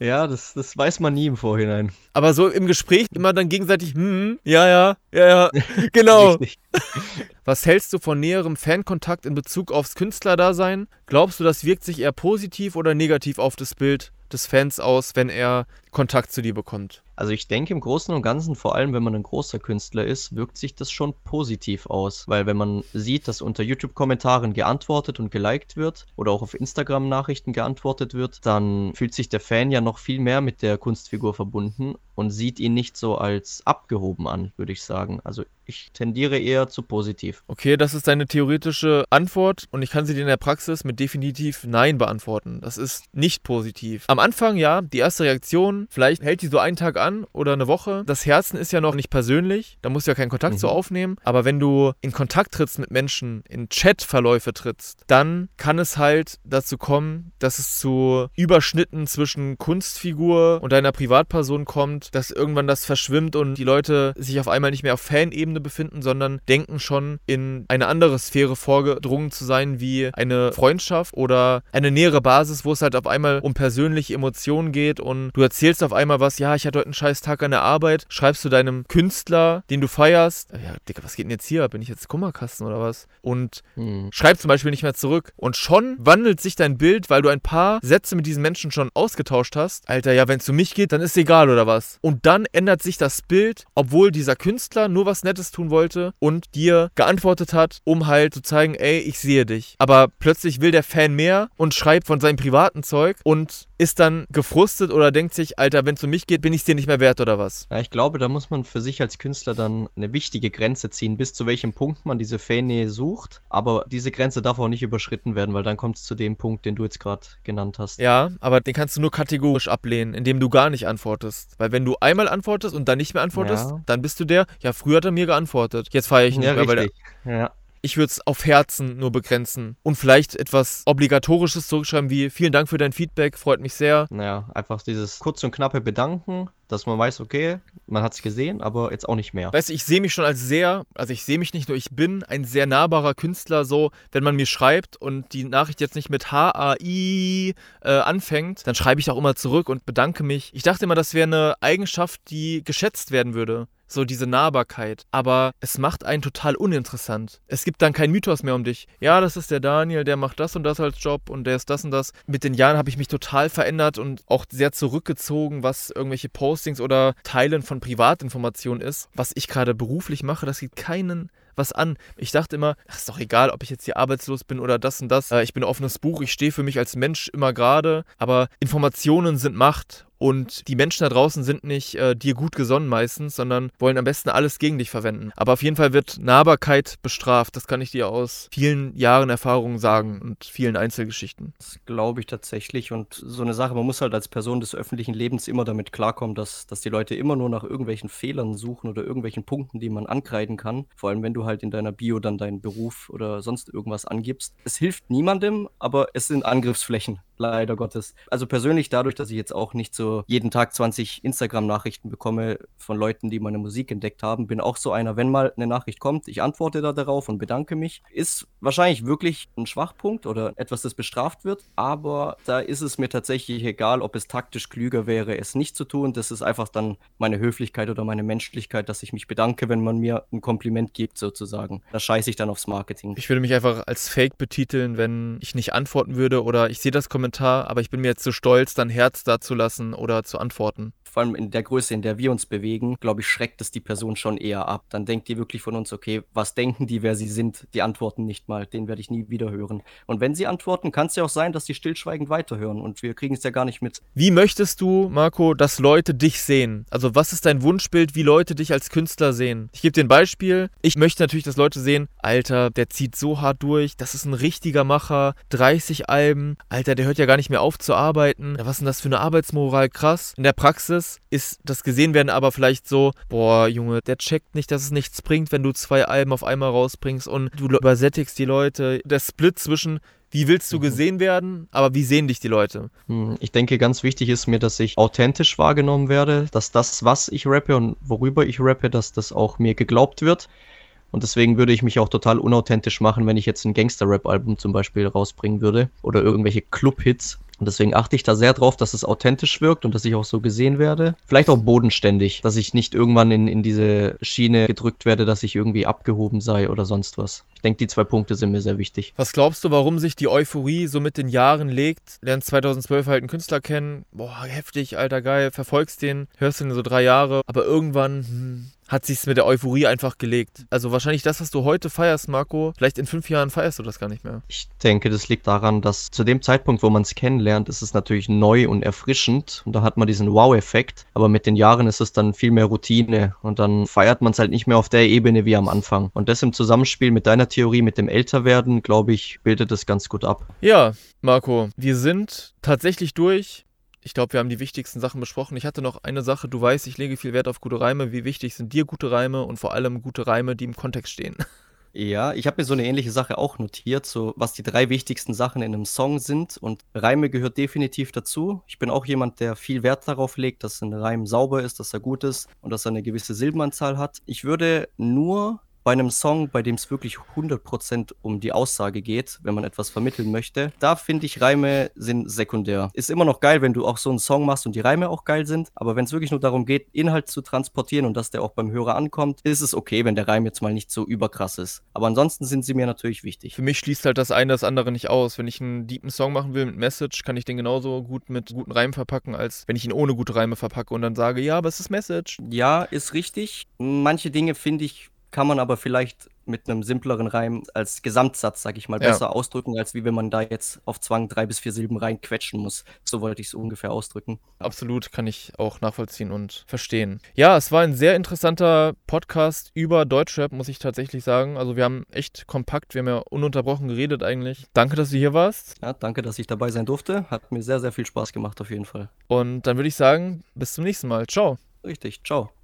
Speaker 2: Ja, das, das weiß man nie im Vorhinein.
Speaker 1: Aber so im Gespräch immer dann gegenseitig, hm, ja, ja, ja, ja, genau.
Speaker 2: Richtig.
Speaker 1: Was hältst du von näherem Fankontakt in Bezug aufs Künstlerdasein? Glaubst du, das wirkt sich eher positiv oder negativ auf das Bild des Fans aus, wenn er Kontakt zu dir bekommt?
Speaker 2: Also ich denke im Großen und Ganzen, vor allem wenn man ein großer Künstler ist, wirkt sich das schon positiv aus. Weil wenn man sieht, dass unter YouTube-Kommentaren geantwortet und geliked wird oder auch auf Instagram-Nachrichten geantwortet wird, dann fühlt sich der Fan ja noch viel mehr mit der Kunstfigur verbunden und sieht ihn nicht so als abgehoben an, würde ich sagen. Also ich tendiere eher zu positiv.
Speaker 1: Okay, das ist deine theoretische Antwort und ich kann sie dir in der Praxis mit definitiv Nein beantworten. Das ist nicht positiv. Am Anfang ja, die erste Reaktion, vielleicht hält die so einen Tag an oder eine Woche. Das Herzen ist ja noch nicht persönlich, da musst du ja keinen Kontakt
Speaker 2: Mhm.
Speaker 1: zu aufnehmen. Aber wenn du in Kontakt trittst mit Menschen, in Chatverläufe trittst, dann kann es halt dazu kommen, dass es zu Überschnitten zwischen Kunstfigur und deiner Privatperson kommt, dass irgendwann das verschwimmt und die Leute sich auf einmal nicht mehr auf Fanebene befinden, sondern denken schon in eine andere Sphäre vorgedrungen zu sein, wie eine Freundschaft oder eine nähere Basis, wo es halt auf einmal um persönliche Emotionen geht und du erzählst auf einmal was, ja, ich hatte heute einen scheiß Tag an der Arbeit, schreibst du deinem Künstler, den du feierst, ja, Digga, was geht denn jetzt hier? Bin ich jetzt Kummerkasten oder was? Und
Speaker 2: Hm.
Speaker 1: schreib zum Beispiel nicht mehr zurück. Und schon wandelt sich dein Bild, weil du ein paar Sätze mit diesen Menschen schon ausgetauscht hast. Alter, ja, wenn es um mich geht, dann ist egal oder was. Und dann ändert sich das Bild, obwohl dieser Künstler nur was Nettes tun wollte und dir geantwortet hat, um halt zu zeigen, ey, ich sehe dich. Aber plötzlich will der Fan mehr und schreibt von seinem privaten Zeug und ist dann gefrustet oder denkt sich, Alter, wenn es um mich geht, bin ich dir nicht mehr wert oder was.
Speaker 2: Ja, ich glaube, da muss man für sich als Künstler dann eine wichtige Grenze ziehen, bis zu welchem Punkt man diese Fannähe sucht. Aber diese Grenze darf auch nicht überschritten werden, weil dann kommt es zu dem Punkt, den du jetzt gerade genannt hast.
Speaker 1: Ja, aber den kannst du nur kategorisch ablehnen, indem du gar nicht antwortest. Weil wenn du einmal antwortest und dann nicht mehr antwortest,
Speaker 2: Ja.
Speaker 1: dann bist du der, ja, früher hat er mir geantwortet. Jetzt feiere ich nicht
Speaker 2: ja
Speaker 1: mehr, weil der.
Speaker 2: Ja.
Speaker 1: Ich würde es auf Herzen nur begrenzen. Und vielleicht etwas Obligatorisches zurückschreiben wie, vielen Dank für dein Feedback, freut mich sehr.
Speaker 2: Naja, einfach dieses kurz und knappe Bedanken, dass man weiß, okay, man hat es gesehen, aber jetzt auch nicht mehr.
Speaker 1: Weißt du, ich sehe mich schon als sehr, also ich sehe mich nicht nur, ich bin ein sehr nahbarer Künstler, so, wenn man mir schreibt und die Nachricht jetzt nicht mit H-A-I äh, anfängt, dann schreibe ich auch immer zurück und bedanke mich. Ich dachte immer, das wäre eine Eigenschaft, die geschätzt werden würde. So diese Nahbarkeit. Aber es macht einen total uninteressant. Es gibt dann keinen Mythos mehr um dich. Ja, das ist der Daniel, der macht das und das als Job und der ist das und das. Mit den Jahren habe ich mich total verändert und auch sehr zurückgezogen, was irgendwelche Postings oder Teilen von Privatinformationen ist. Was ich gerade beruflich mache, das geht keinen was an. Ich dachte immer, ach, ist doch egal, ob ich jetzt hier arbeitslos bin oder das und das. Äh, ich bin ein offenes Buch, ich stehe für mich als Mensch immer gerade. Aber Informationen sind Macht und die Menschen da draußen sind nicht äh, dir gut gesonnen meistens, sondern wollen am besten alles gegen dich verwenden. Aber auf jeden Fall wird Nahbarkeit bestraft. Das kann ich dir aus vielen Jahren Erfahrung sagen und vielen Einzelgeschichten.
Speaker 2: Das glaube ich tatsächlich. Und so eine Sache, man muss halt als Person des öffentlichen Lebens immer damit klarkommen, dass, dass die Leute immer nur nach irgendwelchen Fehlern suchen oder irgendwelchen Punkten, die man ankreiden kann. Vor allem, wenn du halt in deiner Bio dann deinen Beruf oder sonst irgendwas angibst. Es hilft niemandem, aber es sind Angriffsflächen, leider Gottes. Also persönlich dadurch, dass ich jetzt auch nicht so jeden Tag 20 Instagram-Nachrichten bekomme von Leuten, die meine Musik entdeckt haben, bin auch so einer, wenn mal eine Nachricht kommt, ich antworte da darauf und bedanke mich. Ist wahrscheinlich wirklich ein Schwachpunkt oder etwas, das bestraft wird, aber da ist es mir tatsächlich egal, ob es taktisch klüger wäre, es nicht zu tun. Das ist einfach dann meine Höflichkeit oder meine Menschlichkeit, dass ich mich bedanke, wenn man mir ein Kompliment gibt, sozusagen. Da scheiße ich dann aufs Marketing.
Speaker 1: Ich würde mich einfach als Fake betiteln, wenn ich nicht antworten würde oder ich sehe das Kommentar Kommentar, aber ich bin mir jetzt zu stolz, dann Herz da zu lassen oder zu antworten
Speaker 2: vor allem in der Größe, in der wir uns bewegen, glaube ich, schreckt es die Person schon eher ab. Dann denkt die wirklich von uns, okay, was denken die, wer sie sind? Die antworten nicht mal, den werde ich nie wieder hören. Und wenn sie antworten, kann es ja auch sein, dass sie stillschweigend weiterhören und wir kriegen es ja gar nicht mit.
Speaker 1: Wie möchtest du, Marco, dass Leute dich sehen? Also was ist dein Wunschbild, wie Leute dich als Künstler sehen? Ich gebe dir ein Beispiel. Ich möchte natürlich, dass Leute sehen, Alter, der zieht so hart durch, das ist ein richtiger Macher, 30 Alben, Alter, der hört ja gar nicht mehr auf zu arbeiten. Was ist denn das für eine Arbeitsmoral? Krass. In der Praxis Praxis ist das gesehen werden aber vielleicht so, boah, Junge, der checkt nicht, dass es nichts bringt, wenn du zwei Alben auf einmal rausbringst und du übersättigst die Leute. Der Split zwischen wie willst du mhm. gesehen werden, aber wie sehen dich die Leute?
Speaker 2: Hm, ich denke, ganz wichtig ist mir, dass ich authentisch wahrgenommen werde, dass das, was ich rappe und worüber ich rappe, dass das auch mir geglaubt wird. Und deswegen würde ich mich auch total unauthentisch machen, wenn ich jetzt ein Gangster-Rap-Album zum Beispiel rausbringen würde oder irgendwelche Club-Hits. Und deswegen achte ich da sehr drauf, dass es authentisch wirkt und dass ich auch so gesehen werde. Vielleicht auch bodenständig, dass ich nicht irgendwann in, in diese Schiene gedrückt werde, dass ich irgendwie abgehoben sei oder sonst was. Ich denke, die zwei Punkte sind mir sehr wichtig.
Speaker 1: Was glaubst du, warum sich die Euphorie so mit den Jahren legt? Lernst 2012 halt einen Künstler kennen, boah, heftig, alter, geil, verfolgst den, hörst den so drei Jahre, aber irgendwann, hm, hat sich's mit der Euphorie einfach gelegt. Also wahrscheinlich das, was du heute feierst, Marco, vielleicht in fünf Jahren feierst du das gar nicht mehr.
Speaker 2: Ich denke, das liegt daran, dass zu dem Zeitpunkt, wo man es kennenlernt, ist es natürlich neu und erfrischend und da hat man diesen Wow-Effekt. Aber mit den Jahren ist es dann viel mehr Routine und dann feiert man es halt nicht mehr auf der Ebene wie am Anfang. Und das im Zusammenspiel mit deiner Theorie, mit dem Älterwerden, glaube ich, bildet es ganz gut ab.
Speaker 1: Ja, Marco, wir sind tatsächlich durch. Ich glaube, wir haben die wichtigsten Sachen besprochen. Ich hatte noch eine Sache. Du weißt, ich lege viel Wert auf gute Reime. Wie wichtig sind dir gute Reime und vor allem gute Reime, die im Kontext stehen?
Speaker 2: Ja, ich habe mir so eine ähnliche Sache auch notiert, so was die drei wichtigsten Sachen in einem Song sind. Und Reime gehört definitiv dazu. Ich bin auch jemand, der viel Wert darauf legt, dass ein Reim sauber ist, dass er gut ist und dass er eine gewisse Silbenanzahl hat. Ich würde nur bei einem Song, bei dem es wirklich 100% um die Aussage geht, wenn man etwas vermitteln möchte, da finde ich Reime sind sekundär. Ist immer noch geil, wenn du auch so einen Song machst und die Reime auch geil sind, aber wenn es wirklich nur darum geht, Inhalt zu transportieren und dass der auch beim Hörer ankommt, ist es okay, wenn der Reim jetzt mal nicht so überkrass ist. Aber ansonsten sind sie mir natürlich wichtig.
Speaker 1: Für mich schließt halt das eine das andere nicht aus. Wenn ich einen deepen Song machen will mit Message, kann ich den genauso gut mit guten Reimen verpacken, als wenn ich ihn ohne gute Reime verpacke und dann sage, ja, aber es ist Message.
Speaker 2: Ja, ist richtig. Manche Dinge finde ich kann man aber vielleicht mit einem simpleren Reim als Gesamtsatz, sag ich mal, Ja. besser ausdrücken, als wie wenn man da jetzt auf Zwang drei bis vier Silben reinquetschen muss. So wollte ich es ungefähr ausdrücken.
Speaker 1: Absolut, kann ich auch nachvollziehen und verstehen. Ja, es war ein sehr interessanter Podcast über Deutschrap, muss ich tatsächlich sagen. Also wir haben echt kompakt, wir haben ja ununterbrochen geredet eigentlich. Danke, dass du hier warst.
Speaker 2: Ja, danke, dass ich dabei sein durfte. Hat mir sehr, sehr viel Spaß gemacht auf jeden Fall.
Speaker 1: Und dann würde ich sagen, bis zum nächsten Mal. Ciao.
Speaker 2: Richtig, ciao.